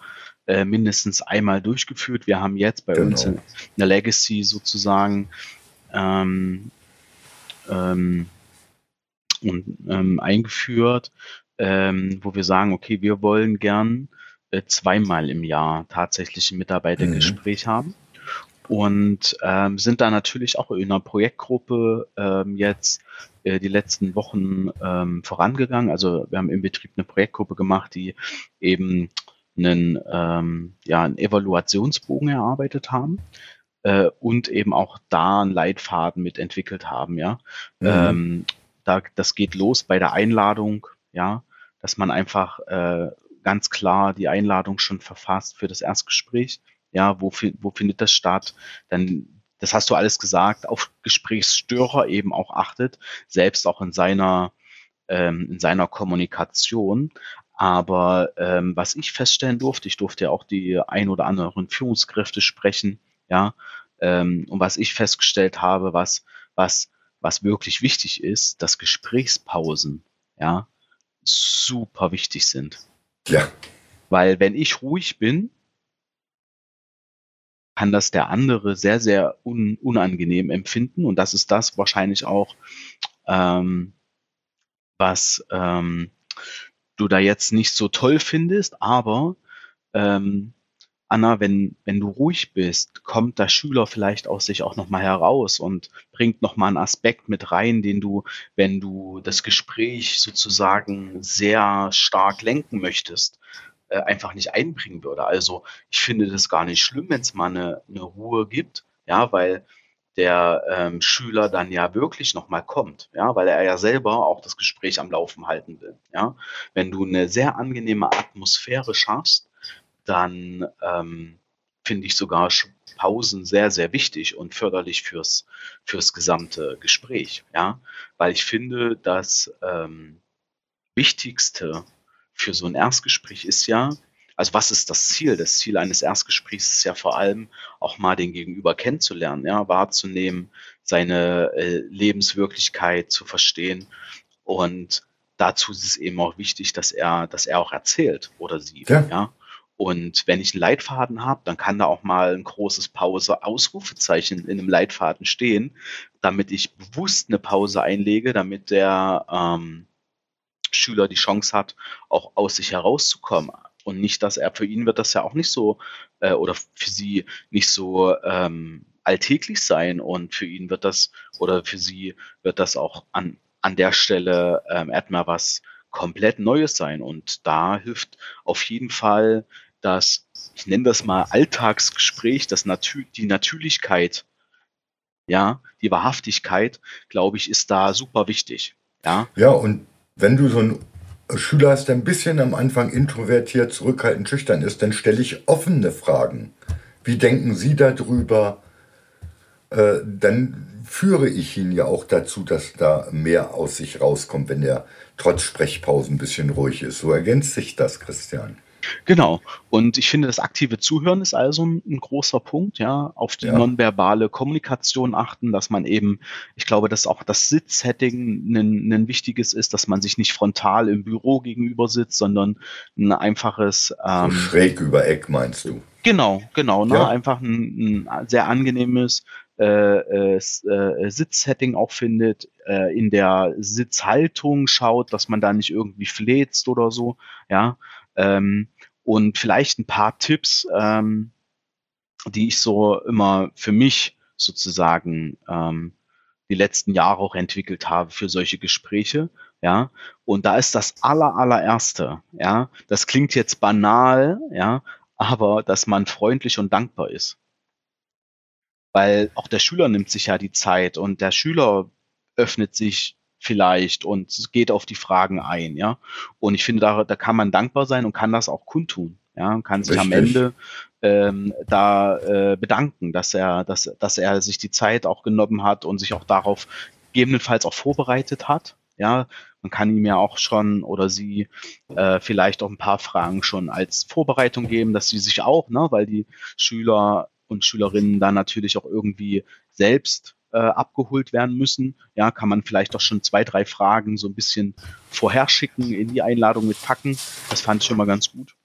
äh, mindestens einmal durchgeführt. Wir haben jetzt bei genau. uns in, der Legacy sozusagen ähm, ähm, und, ähm, eingeführt, ähm, wo wir sagen, okay, wir wollen gern äh, zweimal im Jahr tatsächlich ein Mitarbeitergespräch mhm. haben und ähm, sind da natürlich auch in einer Projektgruppe ähm, jetzt äh, die letzten Wochen ähm, vorangegangen. Also wir haben im Betrieb eine Projektgruppe gemacht, die eben einen, ähm, ja, einen Evaluationsbogen erarbeitet haben äh, und eben auch da einen Leitfaden mitentwickelt haben. Ja, mhm. ähm, da, das geht los bei der Einladung ja, dass man einfach äh, ganz klar die Einladung schon verfasst für das Erstgespräch. Ja, wo, wo findet das statt? Dann, das hast du alles gesagt, auf Gesprächsstörer eben auch achtet, selbst auch in seiner, ähm, in seiner Kommunikation. Aber ähm, was ich feststellen durfte, ich durfte ja auch die ein oder anderen Führungskräfte sprechen, ja, ähm, und was ich festgestellt habe, was, was, was wirklich wichtig ist, dass Gesprächspausen, ja, super wichtig sind. Ja. Weil wenn ich ruhig bin, kann das der andere sehr, sehr un unangenehm empfinden. Und das ist das wahrscheinlich auch, ähm, was ähm, du da jetzt nicht so toll findest, aber ähm, Anna, wenn, wenn du ruhig bist, kommt der Schüler vielleicht aus sich auch nochmal heraus und bringt nochmal einen Aspekt mit rein, den du, wenn du das Gespräch sozusagen sehr stark lenken möchtest, äh, einfach nicht einbringen würde. Also ich finde das gar nicht schlimm, wenn es mal eine, eine Ruhe gibt, ja, weil der ähm, Schüler dann ja wirklich nochmal kommt, ja, weil er ja selber auch das Gespräch am Laufen halten will, ja. Wenn du eine sehr angenehme Atmosphäre schaffst, dann ähm, finde ich sogar Pausen sehr, sehr wichtig und förderlich fürs, fürs gesamte Gespräch. Ja, weil ich finde, das ähm, Wichtigste für so ein Erstgespräch ist ja, also was ist das Ziel? Das Ziel eines Erstgesprächs ist ja vor allem auch mal den Gegenüber kennenzulernen, ja, wahrzunehmen, seine äh, Lebenswirklichkeit zu verstehen und dazu ist es eben auch wichtig, dass er, dass er auch erzählt oder sie, ja. ja? Und wenn ich einen Leitfaden habe, dann kann da auch mal ein großes Pause, Ausrufezeichen in einem Leitfaden stehen, damit ich bewusst eine Pause einlege, damit der ähm, Schüler die Chance hat, auch aus sich herauszukommen. Und nicht, dass er, für ihn wird das ja auch nicht so, äh, oder für sie nicht so ähm, alltäglich sein und für ihn wird das oder für sie wird das auch an, an der Stelle ähm, erstmal was komplett Neues sein. Und da hilft auf jeden Fall das, ich nenne das mal Alltagsgespräch, das Natür die Natürlichkeit, ja, die Wahrhaftigkeit, glaube ich, ist da super wichtig. Ja, ja und wenn du so ein Schüler hast, der ein bisschen am Anfang introvertiert, zurückhaltend, schüchtern ist, dann stelle ich offene Fragen. Wie denken Sie darüber? Äh, dann führe ich ihn ja auch dazu, dass da mehr aus sich rauskommt, wenn er trotz Sprechpausen ein bisschen ruhig ist. So ergänzt sich das, Christian. Genau. Und ich finde, das aktive Zuhören ist also ein, ein großer Punkt, ja, auf die ja. nonverbale Kommunikation achten, dass man eben, ich glaube, dass auch das Sitzsetting ein, ein wichtiges ist, dass man sich nicht frontal im Büro gegenüber sitzt, sondern ein einfaches ähm, so schräg über Eck meinst du? Genau, genau, ne? Ja. einfach ein, ein sehr angenehmes äh, äh, äh, Sitzsetting auch findet, äh, in der Sitzhaltung schaut, dass man da nicht irgendwie fläzt oder so, ja. Ähm, und vielleicht ein paar Tipps, ähm, die ich so immer für mich sozusagen ähm, die letzten Jahre auch entwickelt habe für solche Gespräche. Ja, und da ist das aller, allererste, ja, das klingt jetzt banal, ja, aber dass man freundlich und dankbar ist. Weil auch der Schüler nimmt sich ja die Zeit und der Schüler öffnet sich vielleicht und geht auf die Fragen ein, ja. Und ich finde, da, da kann man dankbar sein und kann das auch kundtun, ja, und kann sich Richtig. am Ende ähm, da äh, bedanken, dass er, dass, dass er sich die Zeit auch genommen hat und sich auch darauf gegebenenfalls auch vorbereitet hat. Ja, man kann ihm ja auch schon oder sie äh, vielleicht auch ein paar Fragen schon als Vorbereitung geben, dass sie sich auch, ne, weil die Schüler und Schülerinnen da natürlich auch irgendwie selbst äh, abgeholt werden müssen. Ja, kann man vielleicht auch schon zwei, drei Fragen so ein bisschen vorherschicken, in die Einladung mitpacken. Das fand ich schon mal ganz gut.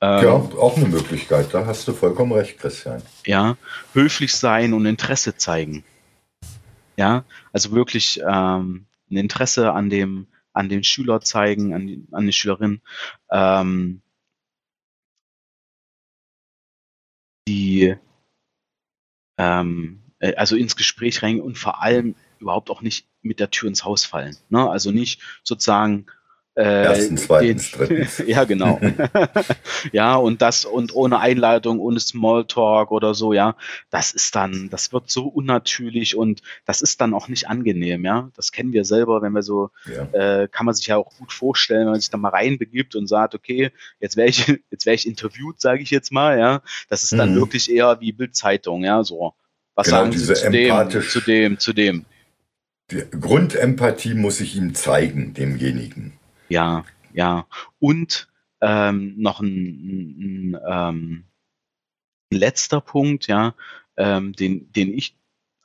Ähm, ja, auch eine Möglichkeit. Da hast du vollkommen recht, Christian. Ja, höflich sein und Interesse zeigen. Ja, also wirklich ähm, ein Interesse an dem, an den Schüler zeigen, an die, an die Schülerin. Ähm, die ähm, äh, also ins Gespräch rein und vor allem überhaupt auch nicht mit der Tür ins Haus fallen. Ne? Also nicht sozusagen äh, Erstens, zweitens, drittens. [LAUGHS] ja, genau. [LAUGHS] ja, und das und ohne Einleitung, ohne Smalltalk oder so, ja, das ist dann, das wird so unnatürlich und das ist dann auch nicht angenehm, ja. Das kennen wir selber, wenn wir so, ja. äh, kann man sich ja auch gut vorstellen, wenn man sich da mal reinbegibt und sagt, okay, jetzt wäre ich, [LAUGHS] jetzt wäre ich interviewt, sage ich jetzt mal, ja. Das ist dann mhm. wirklich eher wie Bildzeitung, ja, so. Was genau, sagen Sie zu dem, zu dem, zu dem? Die Grundempathie muss ich ihm zeigen, demjenigen. Ja, ja. Und ähm, noch ein, ein, ähm, ein letzter Punkt, ja, ähm, den, den ich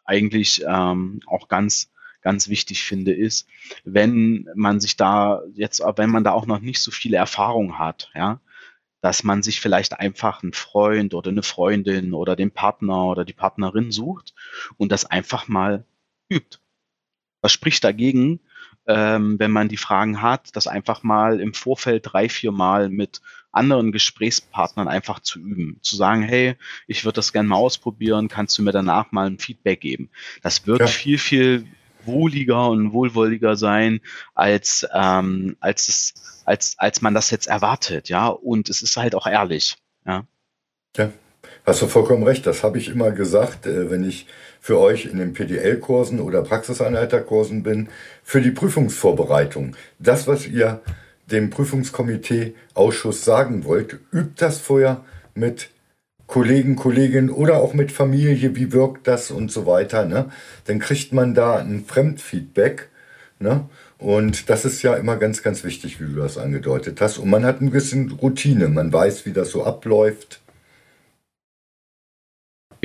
eigentlich ähm, auch ganz ganz wichtig finde, ist, wenn man sich da jetzt, wenn man da auch noch nicht so viele Erfahrung hat, ja, dass man sich vielleicht einfach einen Freund oder eine Freundin oder den Partner oder die Partnerin sucht und das einfach mal übt. Was spricht dagegen, ähm, wenn man die Fragen hat, das einfach mal im Vorfeld drei, vier Mal mit anderen Gesprächspartnern einfach zu üben. Zu sagen, hey, ich würde das gerne mal ausprobieren, kannst du mir danach mal ein Feedback geben. Das wird ja. viel, viel wohliger und wohlwolliger sein, als, ähm, als, es, als, als man das jetzt erwartet, ja. Und es ist halt auch ehrlich, ja. Ja, hast du vollkommen recht. Das habe ich immer gesagt, äh, wenn ich für euch in den PDL-Kursen oder Praxisanleiterkursen bin, für die Prüfungsvorbereitung. Das, was ihr dem Prüfungskomitee-Ausschuss sagen wollt, übt das vorher mit Kollegen, Kolleginnen oder auch mit Familie, wie wirkt das und so weiter. Ne? Dann kriegt man da ein Fremdfeedback. Ne? Und das ist ja immer ganz, ganz wichtig, wie du das angedeutet hast. Und man hat ein bisschen Routine, man weiß, wie das so abläuft.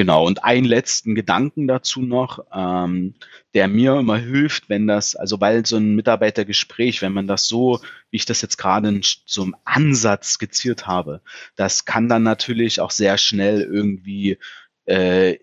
Genau, und einen letzten Gedanken dazu noch, ähm, der mir immer hilft, wenn das, also weil so ein Mitarbeitergespräch, wenn man das so, wie ich das jetzt gerade so Ansatz skizziert habe, das kann dann natürlich auch sehr schnell irgendwie äh,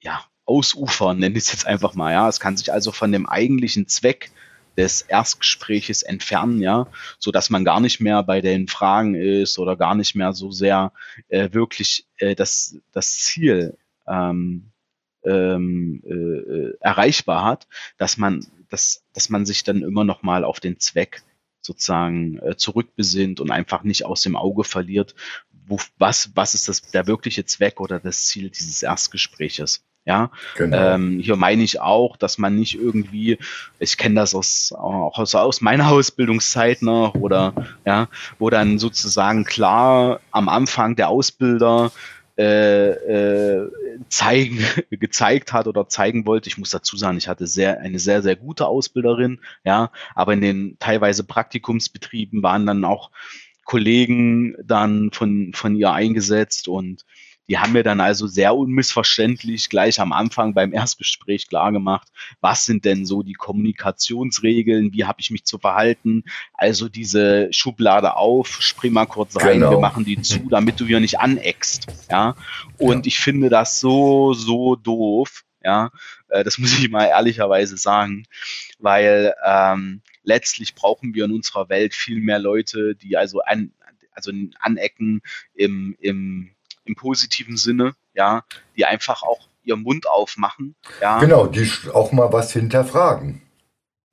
ja, ausufern, nenne ich es jetzt einfach mal. Ja, es kann sich also von dem eigentlichen Zweck des Erstgespräches entfernen, ja, so dass man gar nicht mehr bei den Fragen ist oder gar nicht mehr so sehr äh, wirklich äh, das, das Ziel ähm, ähm, äh, erreichbar hat, dass man, dass, dass man sich dann immer noch mal auf den Zweck sozusagen äh, zurückbesinnt und einfach nicht aus dem Auge verliert, wo, was, was ist das, der wirkliche Zweck oder das Ziel dieses Erstgespräches. Ja, genau. ähm, hier meine ich auch, dass man nicht irgendwie, ich kenne das aus, auch aus, aus meiner Ausbildungszeit noch, oder ja, wo dann sozusagen klar am Anfang der Ausbilder äh, äh, zeigen, [LAUGHS] gezeigt hat oder zeigen wollte. Ich muss dazu sagen, ich hatte sehr, eine sehr, sehr gute Ausbilderin, ja, aber in den teilweise Praktikumsbetrieben waren dann auch Kollegen dann von, von ihr eingesetzt und die haben mir dann also sehr unmissverständlich gleich am Anfang beim Erstgespräch klargemacht, was sind denn so die Kommunikationsregeln, wie habe ich mich zu verhalten. Also diese Schublade auf, spring mal kurz rein, genau. wir machen die zu, damit du hier nicht aneckst. Ja. Und ja. ich finde das so, so doof. Ja, äh, das muss ich mal ehrlicherweise sagen, weil ähm, letztlich brauchen wir in unserer Welt viel mehr Leute, die also an, also anecken im, im im positiven Sinne, ja, die einfach auch ihren Mund aufmachen. Ja. Genau, die auch mal was hinterfragen.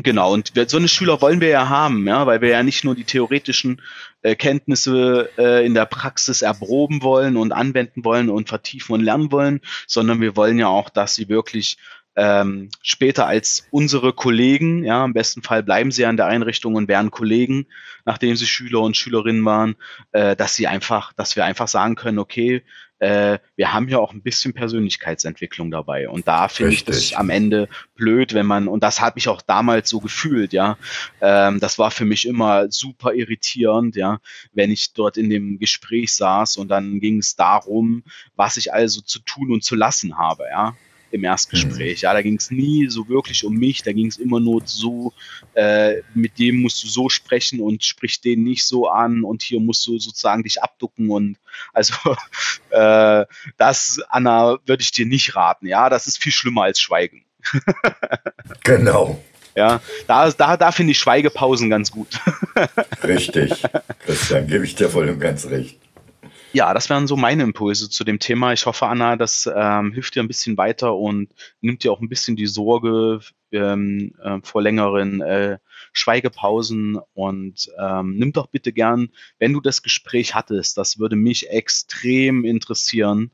Genau, und so eine Schüler wollen wir ja haben, ja, weil wir ja nicht nur die theoretischen äh, Kenntnisse äh, in der Praxis erproben wollen und anwenden wollen und vertiefen und lernen wollen, sondern wir wollen ja auch, dass sie wirklich ähm, später als unsere Kollegen, ja, im besten Fall bleiben sie an der Einrichtung und werden Kollegen, nachdem sie Schüler und Schülerinnen waren, äh, dass sie einfach, dass wir einfach sagen können, okay, äh, wir haben ja auch ein bisschen Persönlichkeitsentwicklung dabei. Und da finde ich das am Ende blöd, wenn man, und das habe ich auch damals so gefühlt, ja. Ähm, das war für mich immer super irritierend, ja, wenn ich dort in dem Gespräch saß und dann ging es darum, was ich also zu tun und zu lassen habe, ja im Erstgespräch. Mhm. Ja, da ging es nie so wirklich um mich, da ging es immer nur so, äh, mit dem musst du so sprechen und sprich den nicht so an und hier musst du sozusagen dich abducken und [LAUGHS] also äh, das, Anna, würde ich dir nicht raten. Ja, das ist viel schlimmer als Schweigen. [LAUGHS] genau. Ja, da, da, da finde ich Schweigepausen ganz gut. [LAUGHS] Richtig. Christian, gebe ich dir voll und ganz recht. Ja, das wären so meine Impulse zu dem Thema. Ich hoffe, Anna, das ähm, hilft dir ein bisschen weiter und nimmt dir auch ein bisschen die Sorge ähm, äh, vor längeren äh, Schweigepausen und ähm, nimm doch bitte gern, wenn du das Gespräch hattest, das würde mich extrem interessieren,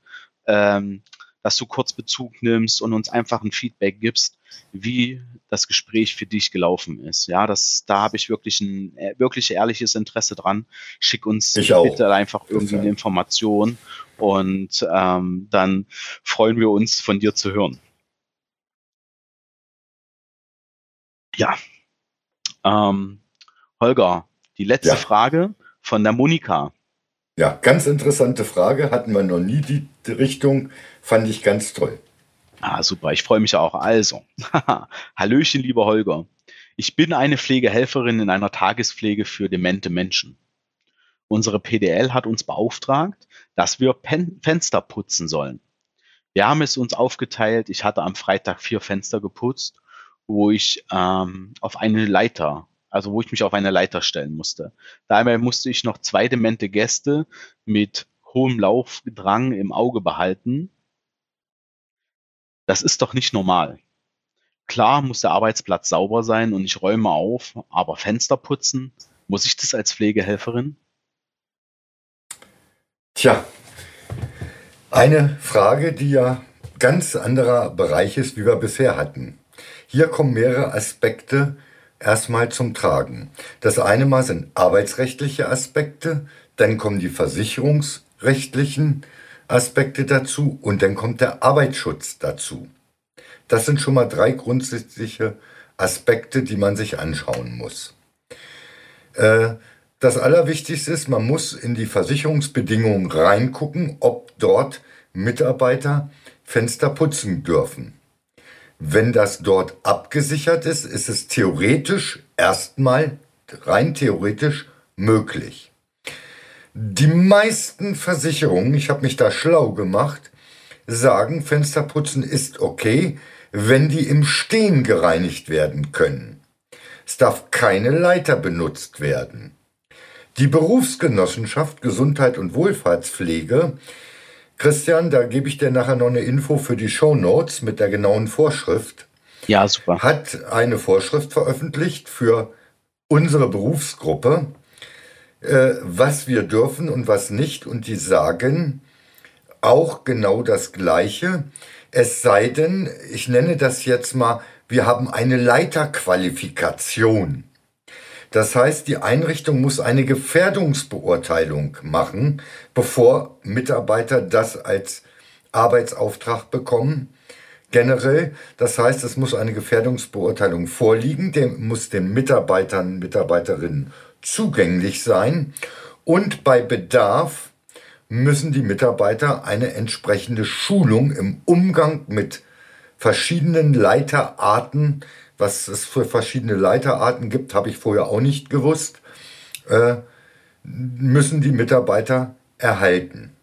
ähm, dass du kurz Bezug nimmst und uns einfach ein Feedback gibst, wie das Gespräch für dich gelaufen ist. Ja, das, da habe ich wirklich ein äh, wirklich ehrliches Interesse dran. Schick uns bitte einfach irgendwie eine Information und ähm, dann freuen wir uns, von dir zu hören. Ja, ähm, Holger, die letzte ja. Frage von der Monika. Ja, ganz interessante Frage. Hatten wir noch nie die Richtung. Fand ich ganz toll. Ah, super. Ich freue mich auch. Also, [LAUGHS] Hallöchen, lieber Holger. Ich bin eine Pflegehelferin in einer Tagespflege für demente Menschen. Unsere PDL hat uns beauftragt, dass wir Pen Fenster putzen sollen. Wir haben es uns aufgeteilt. Ich hatte am Freitag vier Fenster geputzt, wo ich ähm, auf eine Leiter also wo ich mich auf eine Leiter stellen musste. Dabei musste ich noch zwei demente Gäste mit hohem Laufdrang im Auge behalten. Das ist doch nicht normal. Klar muss der Arbeitsplatz sauber sein und ich räume auf, aber Fenster putzen, muss ich das als Pflegehelferin? Tja, eine Frage, die ja ganz anderer Bereich ist, wie wir bisher hatten. Hier kommen mehrere Aspekte erstmal zum Tragen. Das eine Mal sind arbeitsrechtliche Aspekte, dann kommen die versicherungsrechtlichen Aspekte dazu und dann kommt der Arbeitsschutz dazu. Das sind schon mal drei grundsätzliche Aspekte, die man sich anschauen muss. Äh, das Allerwichtigste ist, man muss in die Versicherungsbedingungen reingucken, ob dort Mitarbeiter Fenster putzen dürfen. Wenn das dort abgesichert ist, ist es theoretisch erstmal rein theoretisch möglich. Die meisten Versicherungen, ich habe mich da schlau gemacht, sagen, Fensterputzen ist okay, wenn die im Stehen gereinigt werden können. Es darf keine Leiter benutzt werden. Die Berufsgenossenschaft Gesundheit und Wohlfahrtspflege Christian, da gebe ich dir nachher noch eine Info für die Show Notes mit der genauen Vorschrift. Ja, super. Hat eine Vorschrift veröffentlicht für unsere Berufsgruppe, äh, was wir dürfen und was nicht. Und die sagen auch genau das Gleiche. Es sei denn, ich nenne das jetzt mal, wir haben eine Leiterqualifikation. Das heißt, die Einrichtung muss eine Gefährdungsbeurteilung machen, bevor Mitarbeiter das als Arbeitsauftrag bekommen. Generell, das heißt, es muss eine Gefährdungsbeurteilung vorliegen, dem muss den Mitarbeitern, Mitarbeiterinnen zugänglich sein und bei Bedarf müssen die Mitarbeiter eine entsprechende Schulung im Umgang mit verschiedenen Leiterarten was es für verschiedene Leiterarten gibt, habe ich vorher auch nicht gewusst, äh, müssen die Mitarbeiter erhalten.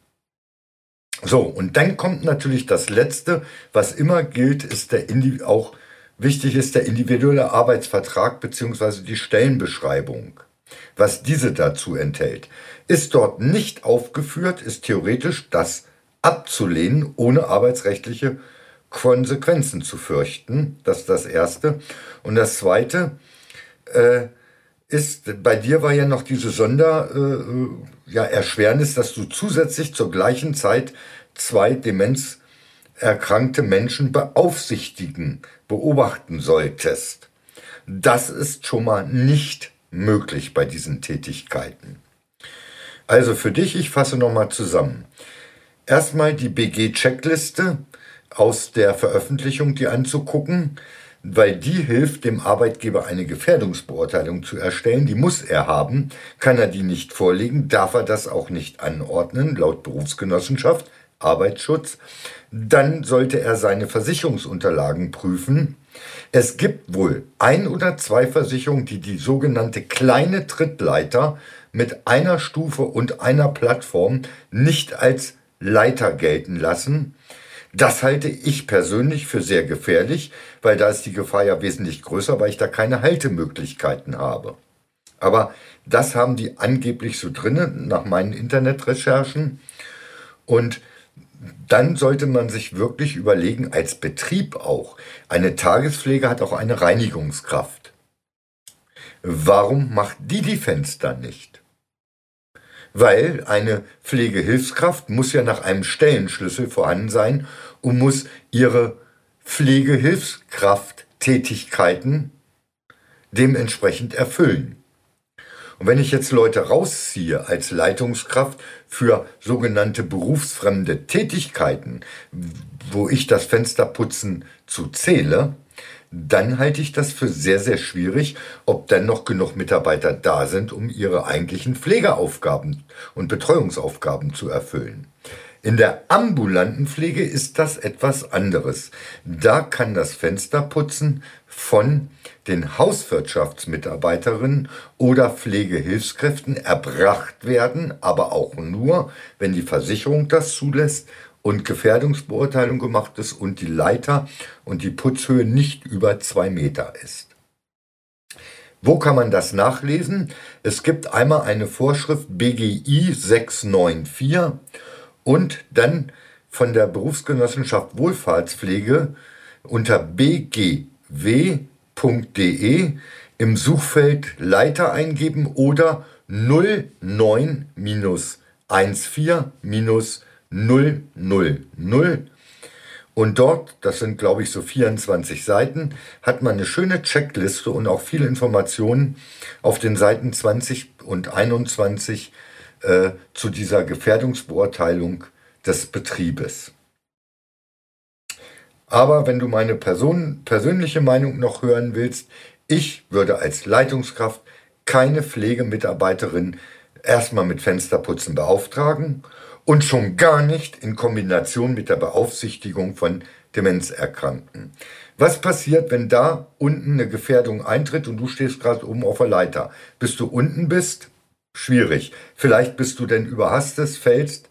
So, und dann kommt natürlich das Letzte, was immer gilt, ist der Indi auch wichtig ist der individuelle Arbeitsvertrag bzw. die Stellenbeschreibung. Was diese dazu enthält. Ist dort nicht aufgeführt, ist theoretisch das abzulehnen ohne arbeitsrechtliche Konsequenzen zu fürchten. Das ist das Erste. Und das Zweite äh, ist, bei dir war ja noch diese Sondererschwernis, äh, ja, dass du zusätzlich zur gleichen Zeit zwei demenzerkrankte Menschen beaufsichtigen, beobachten solltest. Das ist schon mal nicht möglich bei diesen Tätigkeiten. Also für dich, ich fasse nochmal zusammen. Erstmal die BG-Checkliste, aus der Veröffentlichung die anzugucken, weil die hilft dem Arbeitgeber eine Gefährdungsbeurteilung zu erstellen. Die muss er haben. Kann er die nicht vorlegen, darf er das auch nicht anordnen, laut Berufsgenossenschaft, Arbeitsschutz. Dann sollte er seine Versicherungsunterlagen prüfen. Es gibt wohl ein oder zwei Versicherungen, die die sogenannte kleine Trittleiter mit einer Stufe und einer Plattform nicht als Leiter gelten lassen. Das halte ich persönlich für sehr gefährlich, weil da ist die Gefahr ja wesentlich größer, weil ich da keine Haltemöglichkeiten habe. Aber das haben die angeblich so drinnen nach meinen Internetrecherchen. Und dann sollte man sich wirklich überlegen, als Betrieb auch, eine Tagespflege hat auch eine Reinigungskraft. Warum macht die die Fenster nicht? weil eine Pflegehilfskraft muss ja nach einem Stellenschlüssel vorhanden sein und muss ihre Pflegehilfskrafttätigkeiten dementsprechend erfüllen. Und wenn ich jetzt Leute rausziehe als Leitungskraft für sogenannte berufsfremde Tätigkeiten, wo ich das Fensterputzen zu zähle, dann halte ich das für sehr, sehr schwierig, ob dann noch genug Mitarbeiter da sind, um ihre eigentlichen Pflegeaufgaben und Betreuungsaufgaben zu erfüllen. In der ambulanten Pflege ist das etwas anderes. Da kann das Fensterputzen von den Hauswirtschaftsmitarbeiterinnen oder Pflegehilfskräften erbracht werden, aber auch nur, wenn die Versicherung das zulässt und Gefährdungsbeurteilung gemacht ist und die Leiter und die Putzhöhe nicht über zwei Meter ist. Wo kann man das nachlesen? Es gibt einmal eine Vorschrift BGI 694 und dann von der Berufsgenossenschaft Wohlfahrtspflege unter bgw.de im Suchfeld Leiter eingeben oder 09-14- 000. Und dort, das sind glaube ich so 24 Seiten, hat man eine schöne Checkliste und auch viele Informationen auf den Seiten 20 und 21 äh, zu dieser Gefährdungsbeurteilung des Betriebes. Aber wenn du meine Person, persönliche Meinung noch hören willst, ich würde als Leitungskraft keine Pflegemitarbeiterin erstmal mit Fensterputzen beauftragen und schon gar nicht in Kombination mit der Beaufsichtigung von Demenzerkrankten. Was passiert, wenn da unten eine Gefährdung eintritt und du stehst gerade oben auf der Leiter? Bis du unten bist, schwierig. Vielleicht bist du denn überhastet, fällst.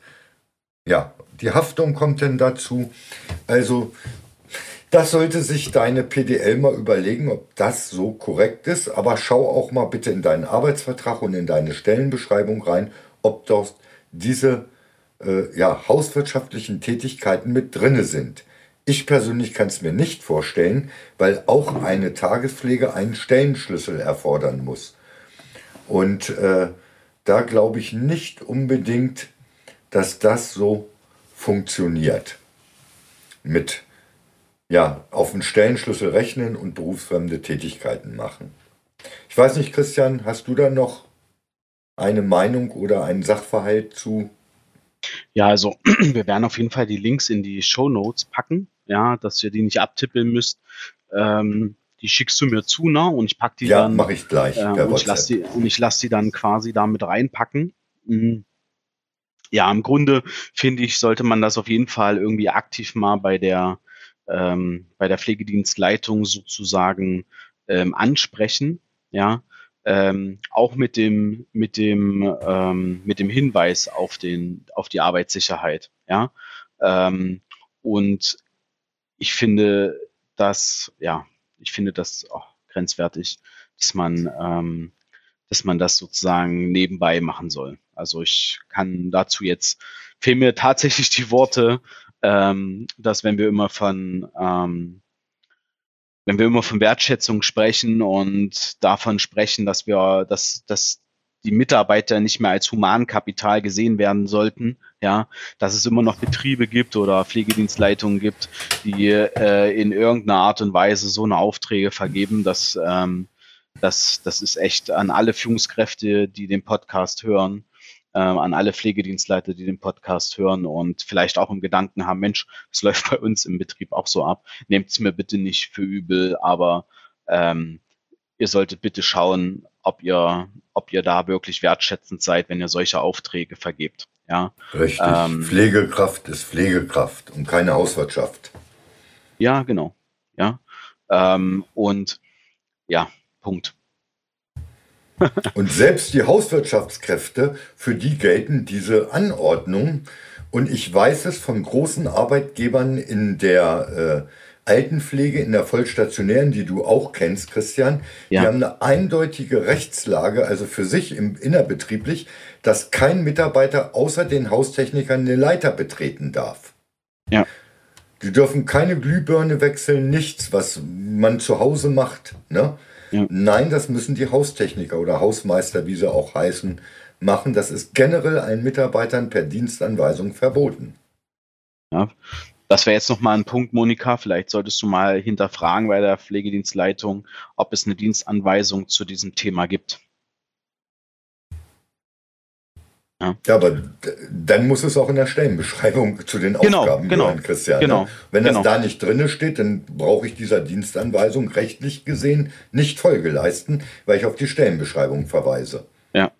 Ja, die Haftung kommt denn dazu. Also, das sollte sich deine PDL mal überlegen, ob das so korrekt ist. Aber schau auch mal bitte in deinen Arbeitsvertrag und in deine Stellenbeschreibung rein, ob dort diese äh, ja, hauswirtschaftlichen Tätigkeiten mit drinne sind. Ich persönlich kann es mir nicht vorstellen, weil auch eine Tagespflege einen Stellenschlüssel erfordern muss. Und äh, da glaube ich nicht unbedingt, dass das so funktioniert. Mit ja, auf den Stellenschlüssel rechnen und berufsfremde Tätigkeiten machen. Ich weiß nicht, Christian, hast du da noch eine Meinung oder einen Sachverhalt zu? Ja, also [CLEARS THROAT] wir werden auf jeden Fall die Links in die Show Notes packen, ja, dass ihr die nicht abtippeln müsst. Ähm, die schickst du mir zu, ne? Und ich pack die ja, dann. Ja, mache ich gleich. Äh, und, ich lass die, und ich lasse die dann quasi damit reinpacken. Mhm. Ja, im Grunde finde ich, sollte man das auf jeden Fall irgendwie aktiv mal bei der ähm, bei der Pflegedienstleitung sozusagen ähm, ansprechen. Ja, ähm, auch mit dem mit dem ähm, mit dem Hinweis auf den auf die Arbeitssicherheit. Ja, ähm, und ich finde das ja ich finde das auch grenzwertig, dass man, ähm, dass man das sozusagen nebenbei machen soll. Also ich kann dazu jetzt, fehlen mir tatsächlich die Worte, ähm, dass wenn wir immer von, ähm, wenn wir immer von Wertschätzung sprechen und davon sprechen, dass wir, dass, dass die Mitarbeiter nicht mehr als Humankapital gesehen werden sollten, ja, dass es immer noch Betriebe gibt oder Pflegedienstleitungen gibt, die äh, in irgendeiner Art und Weise so eine Aufträge vergeben, dass ähm, das, das ist echt an alle Führungskräfte, die den Podcast hören, ähm, an alle Pflegedienstleiter, die den Podcast hören und vielleicht auch im Gedanken haben, Mensch, es [LAUGHS] läuft bei uns im Betrieb auch so ab. Nehmt es mir bitte nicht für übel, aber ähm, ihr solltet bitte schauen, ob ihr, ob ihr da wirklich wertschätzend seid, wenn ihr solche Aufträge vergebt. Ja. Richtig. Ähm, Pflegekraft ist Pflegekraft und keine Hauswirtschaft. Ja, genau. Ja. Ähm, und ja, Punkt. [LAUGHS] und selbst die Hauswirtschaftskräfte, für die gelten diese Anordnungen. Und ich weiß es von großen Arbeitgebern in der äh, Altenpflege in der vollstationären, die du auch kennst, Christian, ja. die haben eine eindeutige Rechtslage, also für sich im innerbetrieblich, dass kein Mitarbeiter außer den Haustechnikern eine Leiter betreten darf. Ja. Die dürfen keine Glühbirne wechseln, nichts, was man zu Hause macht. Ne? Ja. Nein, das müssen die Haustechniker oder Hausmeister, wie sie auch heißen, machen. Das ist generell allen Mitarbeitern per Dienstanweisung verboten. Ja, das wäre jetzt nochmal ein Punkt, Monika. Vielleicht solltest du mal hinterfragen bei der Pflegedienstleitung, ob es eine Dienstanweisung zu diesem Thema gibt. Ja. ja, aber dann muss es auch in der Stellenbeschreibung zu den genau, Aufgaben genau, gehören, Christian. Ne? Genau, Wenn das genau. da nicht drinne steht, dann brauche ich dieser Dienstanweisung rechtlich gesehen nicht Folge leisten, weil ich auf die Stellenbeschreibung verweise. Ja.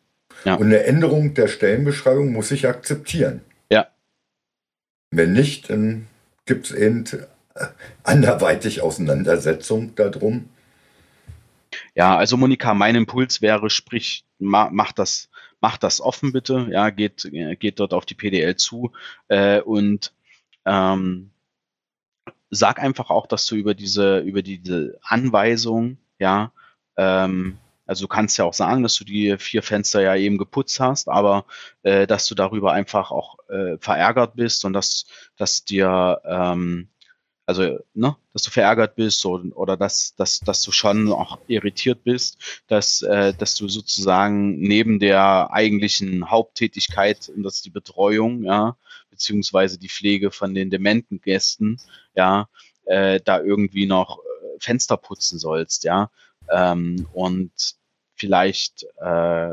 ja. Und eine Änderung der Stellenbeschreibung muss ich akzeptieren. Ja. Wenn nicht, dann gibt es eben äh, anderweitig Auseinandersetzung darum. Ja, also Monika, mein Impuls wäre, sprich, ma, mach das, mach das offen bitte, ja, geht, geht dort auf die PDL zu äh, und ähm, sag einfach auch, dass du über diese, über diese Anweisung, ja, ähm, also du kannst ja auch sagen, dass du die vier Fenster ja eben geputzt hast, aber äh, dass du darüber einfach auch äh, verärgert bist und dass, dass dir, ähm, also, ne, dass du verärgert bist oder, oder dass, dass, dass du schon auch irritiert bist, dass, äh, dass du sozusagen neben der eigentlichen Haupttätigkeit, und das ist die Betreuung, ja, beziehungsweise die Pflege von den dementen Gästen, ja, äh, da irgendwie noch äh, Fenster putzen sollst, ja. Ähm, und vielleicht äh,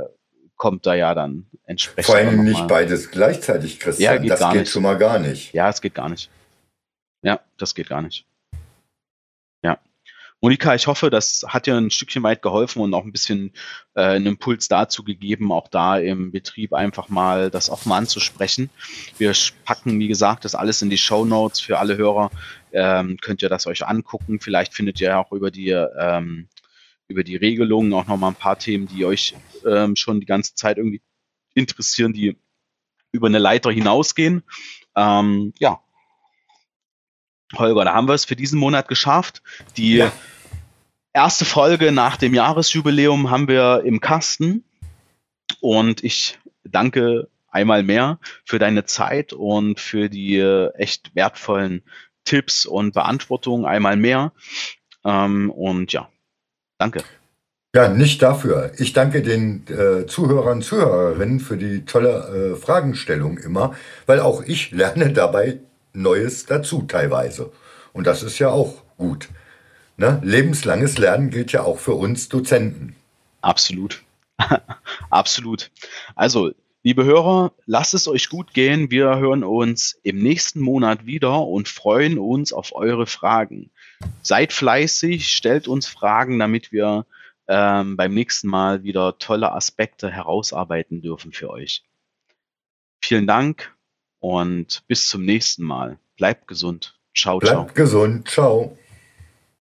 kommt da ja dann entsprechend. Vor allem nicht beides gleichzeitig, Christian. Ja, geht das geht nicht. schon mal gar nicht. Ja, es geht gar nicht. Ja, das geht gar nicht. Ja. Monika, ich hoffe, das hat dir ein Stückchen weit geholfen und auch ein bisschen äh, einen Impuls dazu gegeben, auch da im Betrieb einfach mal das auch mal anzusprechen. Wir packen, wie gesagt, das alles in die Show Notes für alle Hörer. Ähm, könnt ihr das euch angucken. Vielleicht findet ihr auch über die ähm, über die Regelungen auch nochmal ein paar Themen, die euch ähm, schon die ganze Zeit irgendwie interessieren, die über eine Leiter hinausgehen. Ähm, ja. Holger, da haben wir es für diesen Monat geschafft. Die ja. erste Folge nach dem Jahresjubiläum haben wir im Kasten. Und ich danke einmal mehr für deine Zeit und für die äh, echt wertvollen Tipps und Beantwortungen einmal mehr. Ähm, und ja, danke. Ja, nicht dafür. Ich danke den äh, Zuhörern, Zuhörerinnen für die tolle äh, Fragenstellung immer, weil auch ich [LAUGHS] lerne dabei Neues dazu teilweise. Und das ist ja auch gut. Ne? Lebenslanges Lernen gilt ja auch für uns Dozenten. Absolut. [LAUGHS] Absolut. Also, liebe Hörer, lasst es euch gut gehen. Wir hören uns im nächsten Monat wieder und freuen uns auf eure Fragen. Seid fleißig, stellt uns Fragen, damit wir ähm, beim nächsten Mal wieder tolle Aspekte herausarbeiten dürfen für euch. Vielen Dank und bis zum nächsten Mal. Bleibt gesund. Ciao, Bleibt ciao. gesund. Ciao.